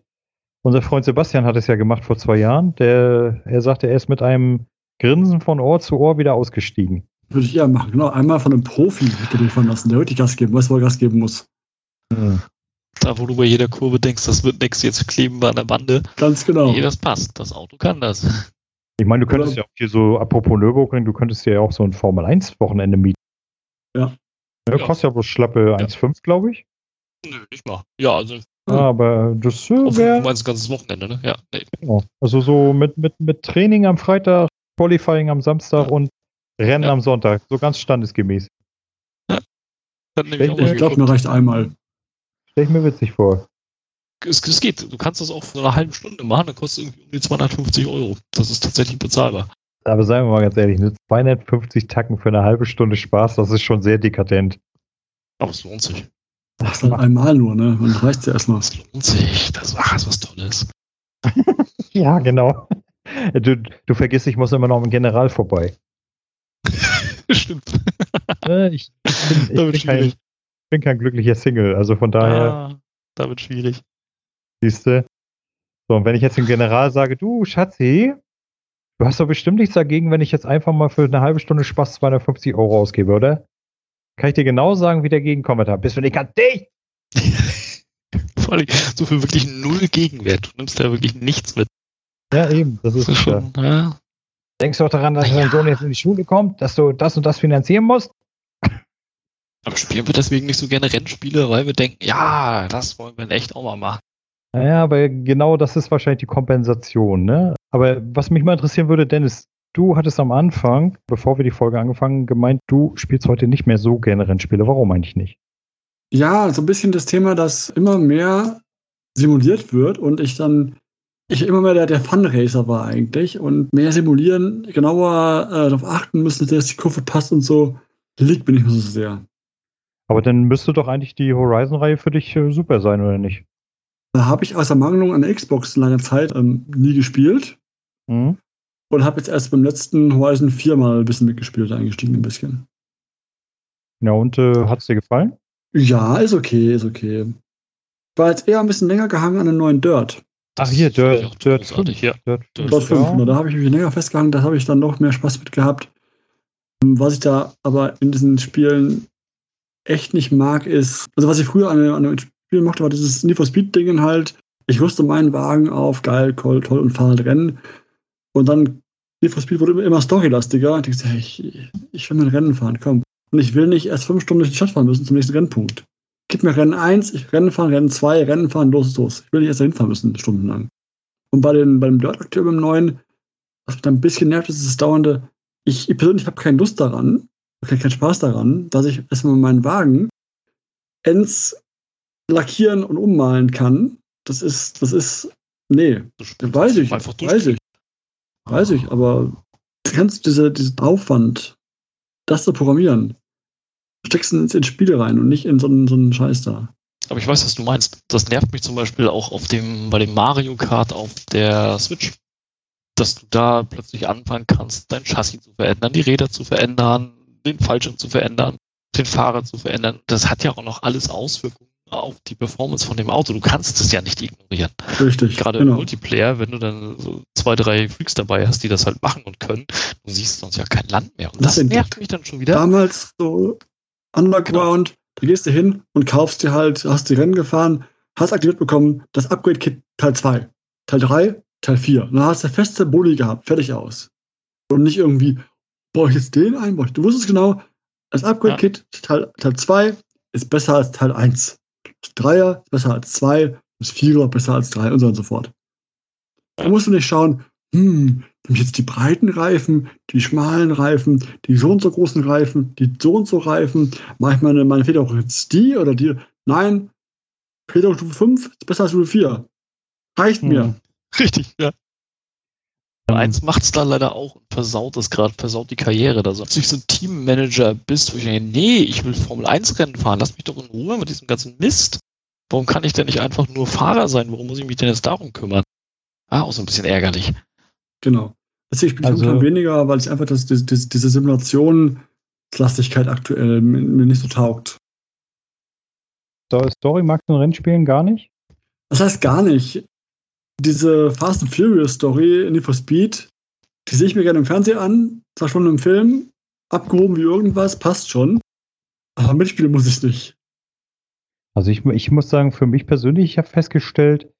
Unser Freund Sebastian hat es ja gemacht vor zwei Jahren. Der, er sagte, er ist mit einem Grinsen von Ohr zu Ohr wieder ausgestiegen. Würde ich eher machen. Genau, einmal von einem Profi hätte den fahren lassen. Der wirklich Gas geben, weiß, wo er Gas geben muss. Da, wo du bei jeder Kurve denkst, das wird nichts, jetzt kleben wir an der Bande. Ganz genau. Nee, das passt. Das Auto kann das. Ich meine, du könntest Oder- ja auch hier so, apropos Nürburgring, du könntest dir ja auch so ein Formel-1-Wochenende mieten. Ja. Ja, Ja. kostet ja bloß schlappe 1,5, glaube ich. Nö, nicht mal. Ja, also Ja. Aber das äh, auf, du wäre, meinst ein ganzes Wochenende, ne? Ja, nee. genau. also so mit, mit, mit Training am Freitag, Qualifying am Samstag Ja. und Rennen Ja. am Sonntag. So ganz standesgemäß. Auch Ich glaube, mir reicht einmal. Stell ich mir witzig vor. es, es geht. Du kannst das auch für eine halbe Stunde machen, dann kostet es irgendwie um die 250 Euro. Das ist tatsächlich bezahlbar. Aber seien wir mal ganz ehrlich, ne? 250 Tacken für eine halbe Stunde Spaß, das ist schon sehr dekadent. Aber es lohnt sich. Das ist halt einmal nur, ne? Und dann reicht's ja erstmal. Es lohnt sich. Das war was Tolles. Ja, genau. Du, du vergisst, ich muss immer noch am General vorbei. Stimmt. Ne, Ich, ich, bin, ich bin, kein, bin kein glücklicher Single, also von daher, Ah, da wird schwierig. siehst du. So, und wenn ich jetzt dem General sage, du Schatzi, du hast doch bestimmt nichts dagegen, wenn ich jetzt einfach mal für eine halbe Stunde Spaß 250 Euro ausgebe, oder? Kann ich dir genau sagen, wie der Gegenkommentar bist du nicht an dich? Vor allem so für wirklich null Gegenwert. Du nimmst da wirklich nichts mit. Ja, eben. Das ist, Das ist schon, ja. Denkst du auch daran, dass dein ja. Sohn jetzt in die Schule kommt, dass du das und das finanzieren musst? Aber spielen wir deswegen nicht so gerne Rennspiele, weil wir denken, ja, das wollen wir in echt auch mal machen. Naja, aber genau das ist wahrscheinlich die Kompensation, ne? Aber was mich mal interessieren würde, Dennis, du hattest am Anfang, bevor wir die Folge angefangen, gemeint, du spielst heute nicht mehr so gerne Rennspiele. Warum eigentlich nicht? Ja, so ein bisschen das Thema, dass immer mehr simuliert wird und ich dann, ich immer mehr der, der Funracer war eigentlich und mehr simulieren, genauer äh, darauf achten müssen, dass die Kurve passt und so, liegt mir nicht mehr so sehr. Aber dann müsste doch eigentlich die Horizon-Reihe für dich äh, super sein, oder nicht? Da habe ich aus Ermangelung an der Xbox lange Zeit ähm, nie gespielt Hm? und habe jetzt erst beim letzten Horizon 4 mal ein bisschen mitgespielt, eingestiegen ein bisschen. Ja, und äh, hat es dir gefallen? Ja, ist okay, ist okay. War jetzt eher ein bisschen länger gehangen an den neuen Dirt. Ach, hier, Dirt, auch Dirt großartig, 5. ja. Dirt Dirt Dort 5, ja. da habe ich mich länger festgehangen, da habe ich dann noch mehr Spaß mit gehabt. Ähm, Was ich da aber in diesen Spielen echt nicht mag, ist, also was ich früher an, an dem Spiel mochte, war dieses Need for Speed-Dingen halt. Ich rüste meinen Wagen auf, geil, toll, toll und fahre halt Rennen. Und dann Need for Speed wurde immer, immer storylastiger. Und ich dachte, ich, ich will mein Rennen fahren, komm. Und ich will nicht erst fünf Stunden durch die Stadt fahren müssen zum nächsten Rennpunkt. Gib mir Rennen 1, ich Rennen fahren, Rennen 2, Rennen fahren, los, los. Ich will nicht erst dahin fahren müssen, stundenlang. Und bei, den, bei dem Dirt aktuell beim neuen, was mich da ein bisschen nervt, ist das dauernde, ich, ich persönlich habe keine Lust daran, keinen keinen Spaß daran, dass ich erstmal meinen Wagen ends lackieren und ummalen kann. Das ist, das ist, nee, spielst weiß ich, Einfach weiß ich, weiß ich, aber kannst diese, diesen Aufwand, das zu programmieren, steckst du ins, Spiel rein und nicht in so einen, so einen Scheiß da. Aber ich weiß, was du meinst. Das nervt mich zum Beispiel auch auf dem, bei dem Mario Kart auf der Switch. Dass du da plötzlich anfangen kannst, dein Chassis zu verändern, die Räder zu verändern, den Fallschirm zu verändern, den Fahrer zu verändern. Das hat ja auch noch alles Auswirkungen auf die Performance von dem Auto. Du kannst es ja nicht ignorieren. Richtig. Gerade im genau. Multiplayer, wenn du dann so zwei, drei Freaks dabei hast, die das halt machen und können, du siehst sonst ja kein Land mehr. Und das Das nervt mich dann schon wieder. Damals so Underground, da gehst du hin und kaufst dir halt, hast die Rennen gefahren, hast aktiviert bekommen, das Upgrade-Kit Teil 2, Teil 3, Teil 4. Und dann hast du feste Boni gehabt, fertig aus. Und nicht irgendwie, baue ich jetzt den ein? Du wusstest genau, das Upgrade-Kit Teil, Teil 2 ist besser als Teil 1. Das 3er ist besser als 2, das 4er besser als 3 und so und so fort. Da musst du nicht schauen, hm, ich jetzt die breiten Reifen, die schmalen Reifen, die so und so großen Reifen, die so und so Reifen, mache ich meine, meine Federung jetzt die oder die? Nein, Federung Stufe 5 ist besser als Stufe 4. Reicht mir. Hm. Richtig, ja. Eins macht's da leider auch und versaut es gerade, versaut die Karriere da so. Als du so ein Teammanager bist, wo ich denke, nee, ich will Formel 1 Rennen fahren, lass mich doch in Ruhe mit diesem ganzen Mist. Warum kann ich denn nicht einfach nur Fahrer sein? Warum muss ich mich denn jetzt darum kümmern? Ah, auch so ein bisschen ärgerlich. Genau. Spiele ich Also- momentan weniger, weil ich einfach das, das, das, diese Simulationslastigkeit aktuell mir, mir nicht so taugt. Story magst du in Rennspielen gar nicht? Das heißt gar nicht. Diese Fast and Furious Story in Need for Speed, die sehe ich mir gerne im Fernsehen an, zwar schon im Film, abgehoben wie irgendwas, passt schon. Aber mitspielen muss ich nicht. Also ich, ich muss sagen, für mich persönlich, ich habe festgestellt,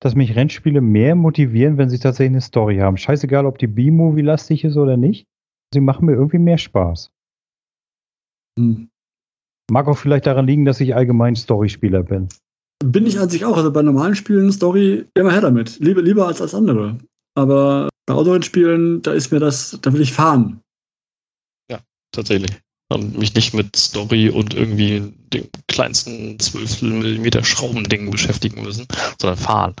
dass mich Rennspiele mehr motivieren, wenn sie tatsächlich eine Story haben. Scheißegal, ob die B-Movie-lastig ist oder nicht. Sie machen mir irgendwie mehr Spaß. Hm. Mag auch vielleicht daran liegen, dass ich allgemein Storyspieler bin. Bin ich an sich auch. Also bei normalen Spielen Story immer her damit. Lieber, lieber als als andere. Aber bei Autorennspielen, da ist mir das, da will ich fahren. Tatsächlich. Und mich nicht mit Story und irgendwie dem kleinsten 12 Millimeter Schraubending beschäftigen müssen, sondern fahren.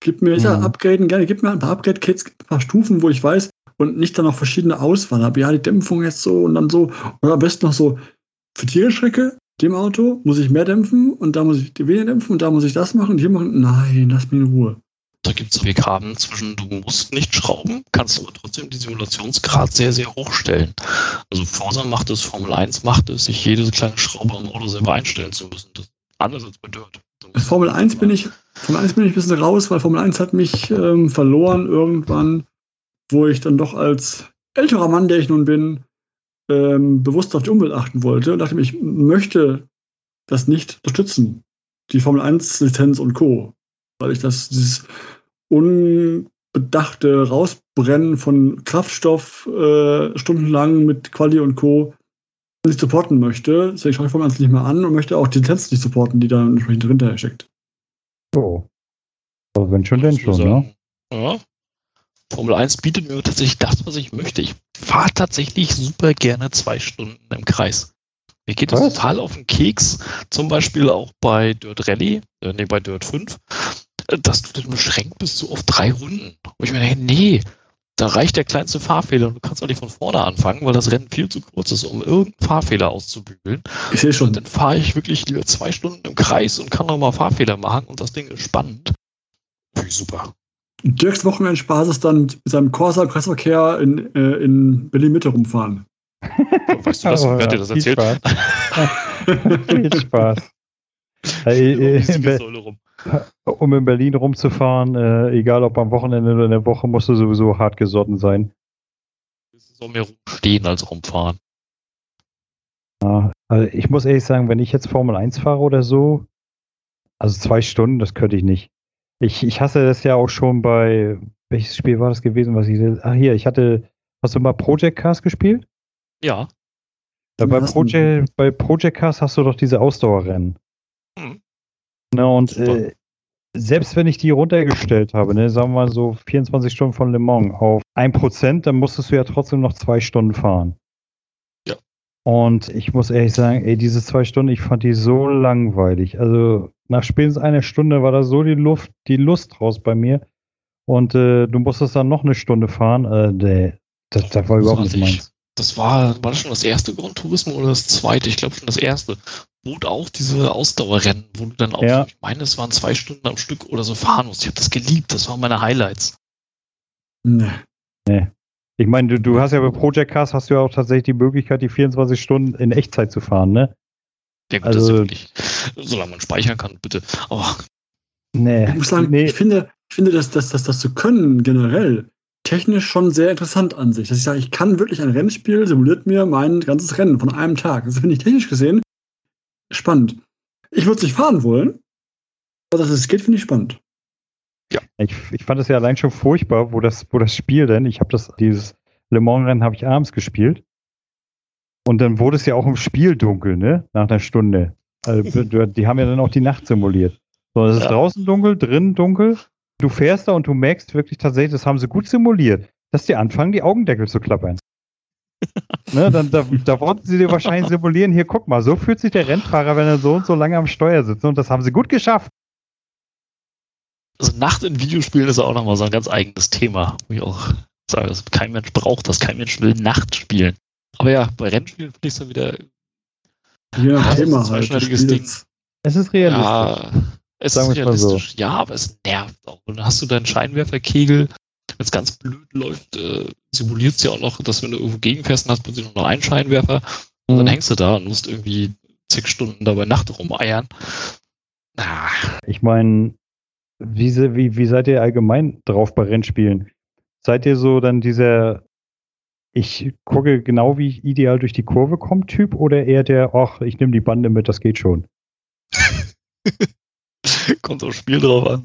Gib mir, ja, Mhm. upgraden gerne, gib mir ein paar Upgrade-Kits, ein paar Stufen, wo ich weiß und nicht dann noch verschiedene Auswahl habe. Ja, die Dämpfung jetzt so und dann so. Oder am besten noch so für Tierschrecke, dem Auto muss ich mehr dämpfen und da muss ich weniger dämpfen und da muss ich das machen und hier machen. Nein, lass mich in Ruhe. Da gibt es Weghaben zwischen, du musst nicht schrauben, kannst aber trotzdem die Simulationsgrad sehr, sehr hoch stellen. Also Forza macht es, Formel 1 macht es, sich jede kleine Schraube am Auto selber einstellen zu müssen. Das anders als bei Dirt. Formel 1 bin ich, Formel 1 bin ich ein bisschen raus, weil Formel 1 hat mich ähm, verloren irgendwann, wo ich dann doch als älterer Mann, der ich nun bin, ähm, bewusst auf die Umwelt achten wollte und dachte ich möchte das nicht unterstützen. Die Formel 1 Lizenz und Co. Weil ich das, dieses unbedachte Rausbrennen von Kraftstoff äh, stundenlang mit Quali und Co. nicht supporten möchte. Deswegen schaue ich Formel 1 nicht mehr an und möchte auch die Lizenz nicht supporten, die da entsprechend dahinter steckt. So. Aber wenn schon, denn schon, ne? Ja. Formel 1 bietet mir tatsächlich das, was ich möchte. Ich fahre tatsächlich super gerne zwei Stunden im Kreis. Mir geht das Was? total auf den Keks. Zum Beispiel auch bei Dirt Rally, äh, nee, bei Dirt 5, äh, dass du dann beschränkt bist so auf drei Runden. Wo ich mir denke, nee, da reicht der kleinste Fahrfehler und du kannst auch nicht von vorne anfangen, weil das Rennen viel zu kurz ist, um irgendeinen Fahrfehler auszubügeln. Ich sehe Und schon. dann fahre ich wirklich lieber zwei Stunden im Kreis und kann noch mal Fahrfehler machen und das Ding ist spannend. Finde ich super. Dirks Wochenendspaß ist dann mit seinem Corsa im Kreisverkehr in, äh, in Berlin-Mitte rumfahren. Weißt du das? Wer hat dir das viel erzählt? Spaß. viel Spaß. Äh, die äh, in Be- Siegessäule rum. Um in Berlin rumzufahren, äh, egal ob am Wochenende oder in der Woche, musst du sowieso hart gesotten sein. Es soll mehr rumstehen als rumfahren. Ja, also ich muss ehrlich sagen, wenn ich jetzt Formel 1 fahre oder so, also zwei Stunden, das könnte ich nicht. Ich, ich hasse das ja auch schon bei, welches Spiel war das gewesen, was ich, ach hier, ich hatte, hast du mal Project Cars gespielt? Ja. Ja, bei, Project, bei Project Cars hast du doch diese Ausdauerrennen. Mhm. Na, und äh, selbst wenn ich die runtergestellt habe, ne, sagen wir mal so 24 Stunden von Le Mans auf 1%, dann musstest du ja trotzdem noch zwei Stunden fahren. Ja. Und ich muss ehrlich sagen, ey, diese zwei Stunden, ich fand die so langweilig. Also nach spätestens einer Stunde war da so die Luft, die Lust raus bei mir. Und äh, du musstest dann noch eine Stunde fahren. Äh, nee, das, das war überhaupt nicht meins. Das war, war das schon das erste Grand Turismo oder das zweite? Ich glaube schon das erste. Wo du auch diese Ausdauerrennen, wo du dann auch, Ja. ich meine, es waren zwei Stunden am Stück oder so fahren musst. Ich habe das geliebt. Das waren meine Highlights. Nee. Ich meine, du, du hast ja bei Project Cars hast du ja auch tatsächlich die Möglichkeit, die 24 Stunden in Echtzeit zu fahren, ne? Ja, gut, das ist ja Also- wirklich, solange man speichern kann, bitte. Aber Nee. Ich muss sagen, nee. ich finde, ich finde dass, dass, dass das zu können generell technisch schon sehr interessant an sich. Dass ich sage, ich kann wirklich ein Rennspiel, simuliert mir mein ganzes Rennen von einem Tag. Das finde ich technisch gesehen spannend. Ich würde es nicht fahren wollen, aber dass es geht, finde ich spannend. Ich, ich fand es ja allein schon furchtbar, wo das, wo das Spiel denn, ich habe das, dieses Le Mans-Rennen habe ich abends gespielt. Und dann wurde es ja auch im Spiel dunkel, ne? Nach einer Stunde. Also, die haben ja dann auch die Nacht simuliert. So, es ist Ja. draußen dunkel, drinnen dunkel. Du fährst da und du merkst wirklich tatsächlich, das haben sie gut simuliert, dass die anfangen, die Augendeckel zu klappern. Ne, dann, da, da wollten sie dir wahrscheinlich simulieren, hier guck mal, so fühlt sich der Rennfahrer, wenn er so und so lange am Steuer sitzt. Und das haben sie gut geschafft. also Nacht in Videospielen ist auch nochmal so ein ganz eigenes Thema, wo ich auch sage, also kein Mensch braucht das, kein Mensch will Nacht spielen. Aber ja, bei Rennspielen finde ich es dann wieder, Ja, das ist ein Thema halt. Ding. Es ist realistisch. ja, es Sagen ist mal so. realistisch, ja, aber es nervt auch. Und dann hast du deinen Scheinwerferkegel, wenn es ganz blöd läuft, äh, simuliert es ja auch noch, dass wenn du irgendwo gegenfährst, dann hast du plötzlich nur noch einen Scheinwerfer und dann Mhm. hängst du da und musst irgendwie zig Stunden dabei Nacht rumeiern. Ah, Ich meine, wie, wie, wie seid ihr allgemein drauf bei Rennspielen? Seid ihr so dann dieser, ich gucke genau, wie ich ideal durch die Kurve komme, Typ, oder eher der, ach, ich nehme die Bande mit, das geht schon? kommt aufs Spiel drauf an.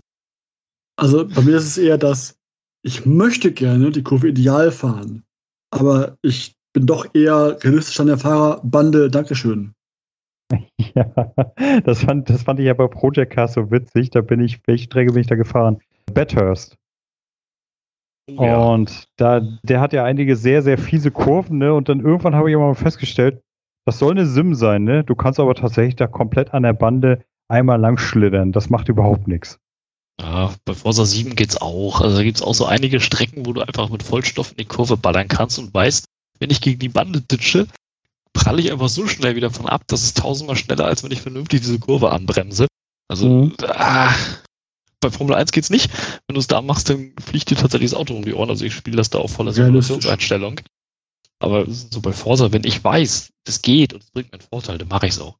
Also bei mir ist es eher das, ich möchte gerne die Kurve ideal fahren, aber ich bin doch eher realistisch an der Fahrerbande, Dankeschön. Ja, das fand, das fand ich ja bei Project Cars so witzig. Da bin ich, welche Strecke bin ich da gefahren? Bathurst. Ja. Und da, der hat ja einige sehr, sehr fiese Kurven, ne? Und dann irgendwann habe ich aber mal festgestellt, das soll eine Sim sein, ne? Du kannst aber tatsächlich da komplett an der Bande einmal lang schlittern. Das macht überhaupt nichts. Ja, bei Forza 7 geht's auch. Also da gibt's auch so einige Strecken, wo du einfach mit Vollstoff in die Kurve ballern kannst und weißt, wenn ich gegen die Bande ditche, pralle ich einfach so schnell wieder von ab, das ist tausendmal schneller, als wenn ich vernünftig diese Kurve anbremse. Also Mhm. ah, bei Formel 1 geht's nicht. Wenn du es da machst, dann fliegt dir tatsächlich das Auto um die Ohren. Also ich spiele das da auf voller. Simulationseinstellung. Aber so bei Forza, wenn ich weiß, es geht und es bringt mir einen Vorteil, dann mache ich es auch.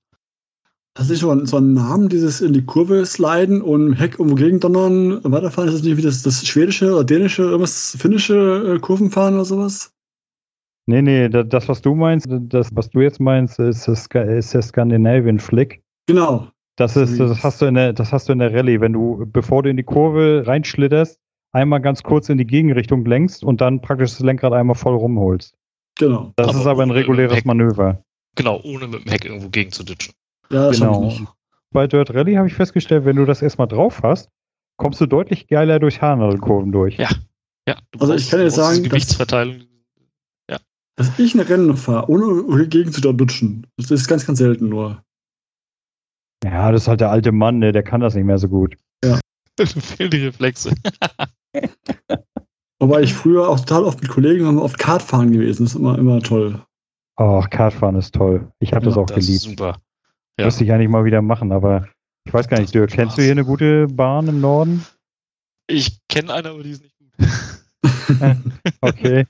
Hast du nicht so einen Namen, dieses in die Kurve sliden und Heck irgendwo gegendonnern, weiterfahren? Ist das nicht wie das, das schwedische oder dänische, irgendwas finnische äh, Kurvenfahren oder sowas? Nee, nee, da- das, was du meinst, das, was du jetzt meinst, ist, das, ist der Scandinavian Flick. Genau. Das ist, das hast du in der, das hast du in der Rallye, wenn du, bevor du in die Kurve reinschlitterst, einmal ganz kurz in die Gegenrichtung lenkst und dann praktisch das Lenkrad einmal voll rumholst. Genau. Das Aber ist aber ein reguläres. Manöver. Genau, ohne mit dem Heck irgendwo gegen zu ditchen. Ja, das Genau. schaff ich nicht. Bei Dirt Rally habe ich festgestellt, wenn du das erstmal drauf hast, kommst du deutlich geiler durch Haarnadelkurven durch. Ja. Ja, du Also ich kann dir sagen, diese dass- Gewichtsverteilung. Dass ich eine Rennen fahre, ohne gegen zu dutschen, das ist ganz, ganz selten nur. Ja, das ist halt der alte Mann, ne? der kann das nicht mehr so gut. fehlen die Reflexe. Wobei ich früher auch total oft mit Kollegen haben wir oft Kart fahren gewesen. Das ist immer, immer toll. Ach, Kartfahren ist toll. Ich habe das Ja, auch Das ist geliebt. super. Ja. Müsste ich eigentlich mal wieder machen, aber ich weiß gar Das nicht, Dirk, kennst du hier eine gute Bahn im Norden? Ich kenne eine, aber die ist nicht gut. Okay.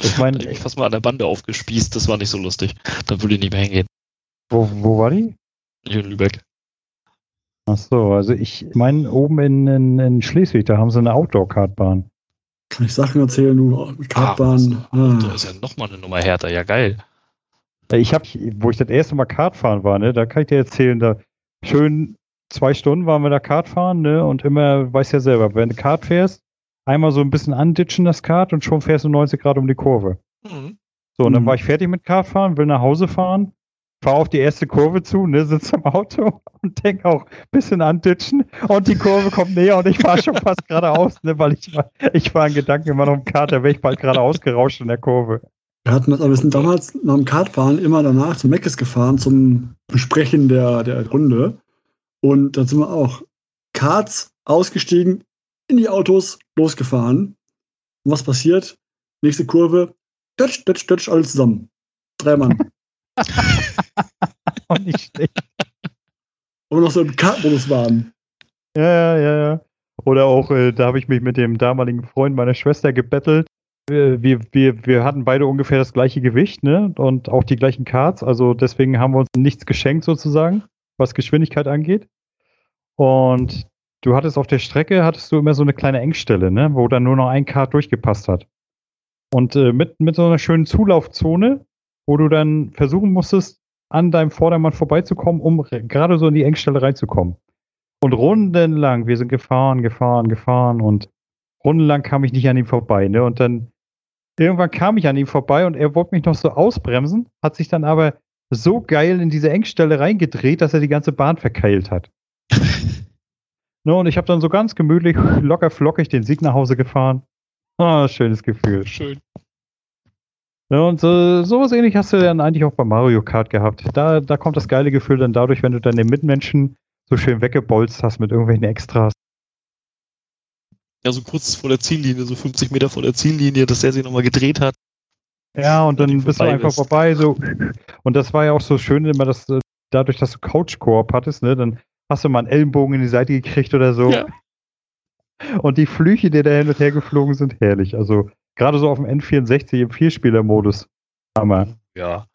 Ich Da meine, ich fast mal an der Bande aufgespießt, das war nicht so lustig. Da würde ich nicht mehr hingehen. wo, wo war die? Hier in Lübeck. Ach so, also ich meine, oben in, in, in Schleswig, da haben sie eine Outdoor-Kartbahn. Kann ich Sachen erzählen, du Kartbahn. Ah, Da Ah, ist ja nochmal eine Nummer härter. Ja, geil. Ich habe, wo ich das erste Mal Kart fahren war, ne, da kann ich dir erzählen, da schön zwei Stunden waren wir da Kart fahren, ne, und immer, weißt ja selber, wenn du Kart fährst, einmal so ein bisschen anditschen das Kart und schon fährst du 90 Grad um die Kurve. Mhm. So, und dann Mhm. war ich fertig mit Kartfahren, will nach Hause fahren, fahr auf die erste Kurve zu, ne, sitze im Auto und denk auch ein bisschen anditschen und die Kurve kommt näher und ich fahre schon fast geradeaus, ne, weil ich, war- ich war in Gedanken immer noch im Kart, da wäre ich bald geradeaus gerauscht in der Kurve. Wir hatten das, aber wir sind damals nach dem Kartfahren immer danach zum Meckes gefahren zum Besprechen der, der Runde. Und da sind wir auch Karts ausgestiegen, in die Autos losgefahren. Und was passiert? Nächste Kurve, Dutsch, Dutsch, Dutsch, alle zusammen. Drei Mann. Und nicht schlecht. Und wir noch so im Kartmodus waren. Ja, ja, ja. Oder auch, äh, da habe ich mich mit dem damaligen Freund meiner Schwester gebettelt. Wir, wir, wir, hatten beide ungefähr das gleiche Gewicht, ne? Und auch die gleichen Karts. Also deswegen haben wir uns nichts geschenkt sozusagen, was Geschwindigkeit angeht. Und du hattest auf der Strecke, hattest du immer so eine kleine Engstelle, ne? Wo dann nur noch ein Kart durchgepasst hat. Und äh, mit, mit so einer schönen Zulaufzone, wo du dann versuchen musstest, an deinem Vordermann vorbeizukommen, um gerade so in die Engstelle reinzukommen. Und rundenlang, wir sind gefahren, gefahren, gefahren und rundenlang kam ich nicht an ihm vorbei. Ne? Und dann irgendwann kam ich an ihm vorbei und er wollte mich noch so ausbremsen, hat sich dann aber so geil in diese Engstelle reingedreht, dass er die ganze Bahn verkeilt hat. ne, und ich habe dann so ganz gemütlich, locker flockig den Sieg nach Hause gefahren. Ah, schönes Gefühl. Schön. Ja, und äh, sowas ähnlich hast du dann eigentlich auch bei Mario Kart gehabt. Da, da kommt das geile Gefühl dann dadurch, wenn du dann den Mitmenschen so schön weggebolzt hast mit irgendwelchen Extras. Ja, so kurz vor der Ziellinie, so 50 Meter vor der Ziellinie, dass der sich nochmal gedreht hat. Ja, und dann du bist du einfach bist. vorbei. So. Und das war ja auch so schön, immer, dass äh, dadurch, dass du Couch-Koop hattest, ne, dann hast du mal einen Ellenbogen in die Seite gekriegt oder so. Ja. Und die Flüche, die da hin und her geflogen sind, herrlich. Also gerade so auf dem N64 im Vierspieler-Modus. Hammer. Ja.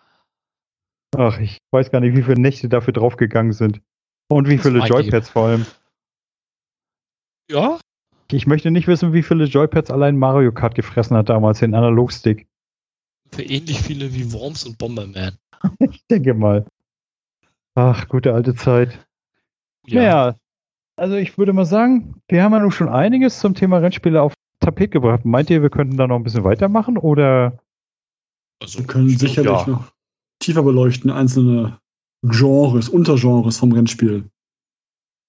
Ach, ich weiß gar nicht, wie viele Nächte dafür draufgegangen sind. Und wie Das viele Joypads vor allem. Ja? Ich möchte nicht wissen, wie viele Joypads allein Mario Kart gefressen hat damals, den Analogstick. Für ähnlich viele wie Worms und Bomberman. Ich denke mal. Ach, gute alte Zeit. Naja, also ich würde mal sagen, wir haben ja nun schon einiges zum Thema Rennspiele auf Tapet gebracht. Meint ihr, wir könnten da noch ein bisschen weitermachen oder? Also, Wir können sicherlich ja. noch tiefer beleuchten, einzelne Genres, Untergenres vom Rennspiel.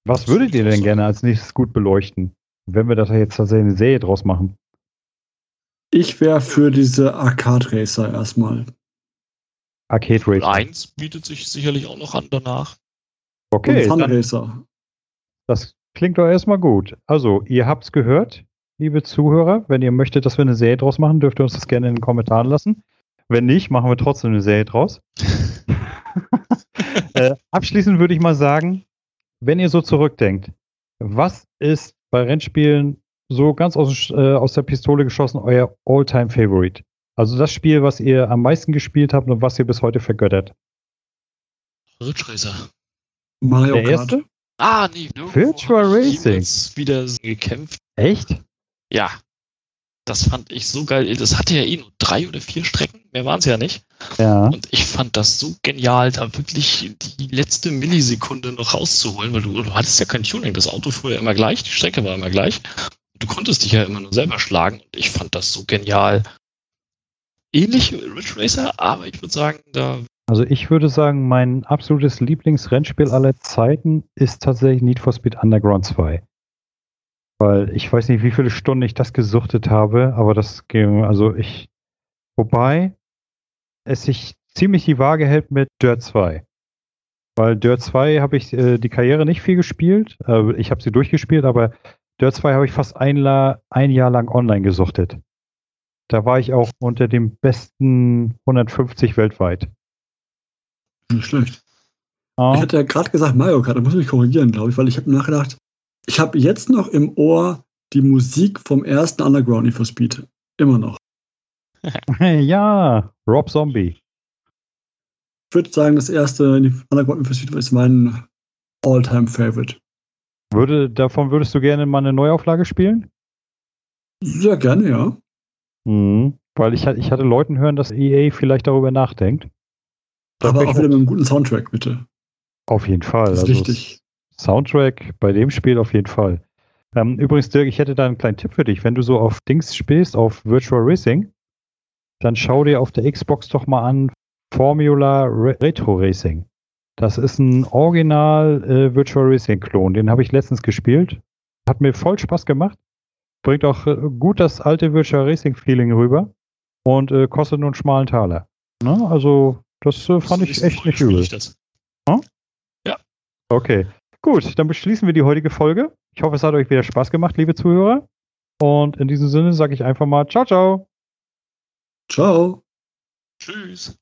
Was würdet würde ihr denn gerne als nächstes gut beleuchten? Wenn wir da jetzt tatsächlich eine Serie draus machen. Ich wäre für diese Arcade Racer erstmal. Arcade Formel Race. 1 bietet sich sicherlich auch noch an danach. Okay, Und Fun Racer. das klingt doch erstmal gut. Also, ihr habt's gehört, liebe Zuhörer. Wenn ihr möchtet, dass wir eine Serie draus machen, dürft ihr uns das gerne in den Kommentaren lassen. Wenn nicht, machen wir trotzdem eine Serie draus. äh, abschließend würde ich mal sagen, wenn ihr so zurückdenkt, was ist bei Rennspielen so ganz aus, äh, aus der Pistole geschossen euer All-Time-Favorite? Also das Spiel, was ihr am meisten gespielt habt und was ihr bis heute vergöttert. Ridge Racer. Mario Der Kart. erste? Ah, nee, Virtual ich Racing. jemals wieder gekämpft. Echt? Ja. Das fand ich so geil. Das hatte ja eh nur drei oder vier Strecken. Mehr waren es ja nicht. Ja. Und ich fand das so genial, da wirklich die letzte Millisekunde noch rauszuholen, weil du, du hattest ja kein Tuning. Das Auto fuhr ja immer gleich, die Strecke war immer gleich. Du konntest dich ja immer nur selber schlagen. Und ich fand das so genial. Ähnlich wie Ridge Racer, aber ich würde sagen, da Also ich würde sagen, mein absolutes Lieblingsrennspiel aller Zeiten ist tatsächlich Need for Speed Underground 2. Weil ich weiß nicht, wie viele Stunden ich das gesuchtet habe, aber das ging, also ich, wobei es sich ziemlich die Waage hält mit Dirt 2. Weil Dirt 2 habe ich äh, die Karriere nicht viel gespielt, äh, ich habe sie durchgespielt, aber Dirt 2 habe ich fast ein, La ein Jahr lang online gesuchtet. Da war ich auch unter den besten 150 weltweit. Nicht schlecht. Ah. Ich hatte ja gerade gesagt Mario Kart, da muss ich mich korrigieren, glaube ich, weil ich habe nachgedacht, ich habe jetzt noch im Ohr die Musik vom ersten Underground Need for Speed. Immer noch. Ja, Rob Zombie. Ich würde sagen, das erste Underground Need for Speed ist mein All-Time Favorite. Würde, davon würdest du gerne mal eine Neuauflage spielen? Sehr gerne, ja. Mhm. Weil ich, ich hatte Leuten hören, dass EA vielleicht darüber nachdenkt. Da Aber auch wieder mit einem guten Soundtrack, bitte. auf jeden Fall. Das ist Also wichtig. Soundtrack bei dem Spiel auf jeden Fall. Ähm, übrigens, Dirk, ich hätte da einen kleinen Tipp für dich. Wenn du so auf Dings spielst, auf Virtual Racing, dann schau dir auf der Xbox doch mal an Formula Re Retro Racing. Das ist ein Original äh, Virtual Racing Klon. Den habe ich letztens gespielt. Hat mir voll Spaß gemacht. Bringt auch äh, gut das alte Virtual Racing Feeling rüber und äh, kostet nur einen schmalen Taler. Ne? Also, das äh, fand ich echt nicht übel. ich das. Okay, gut, dann beschließen wir die heutige Folge. Ich hoffe, es hat euch wieder Spaß gemacht, liebe Zuhörer. Und in diesem Sinne sage ich einfach mal ciao, ciao. Ciao. Tschüss.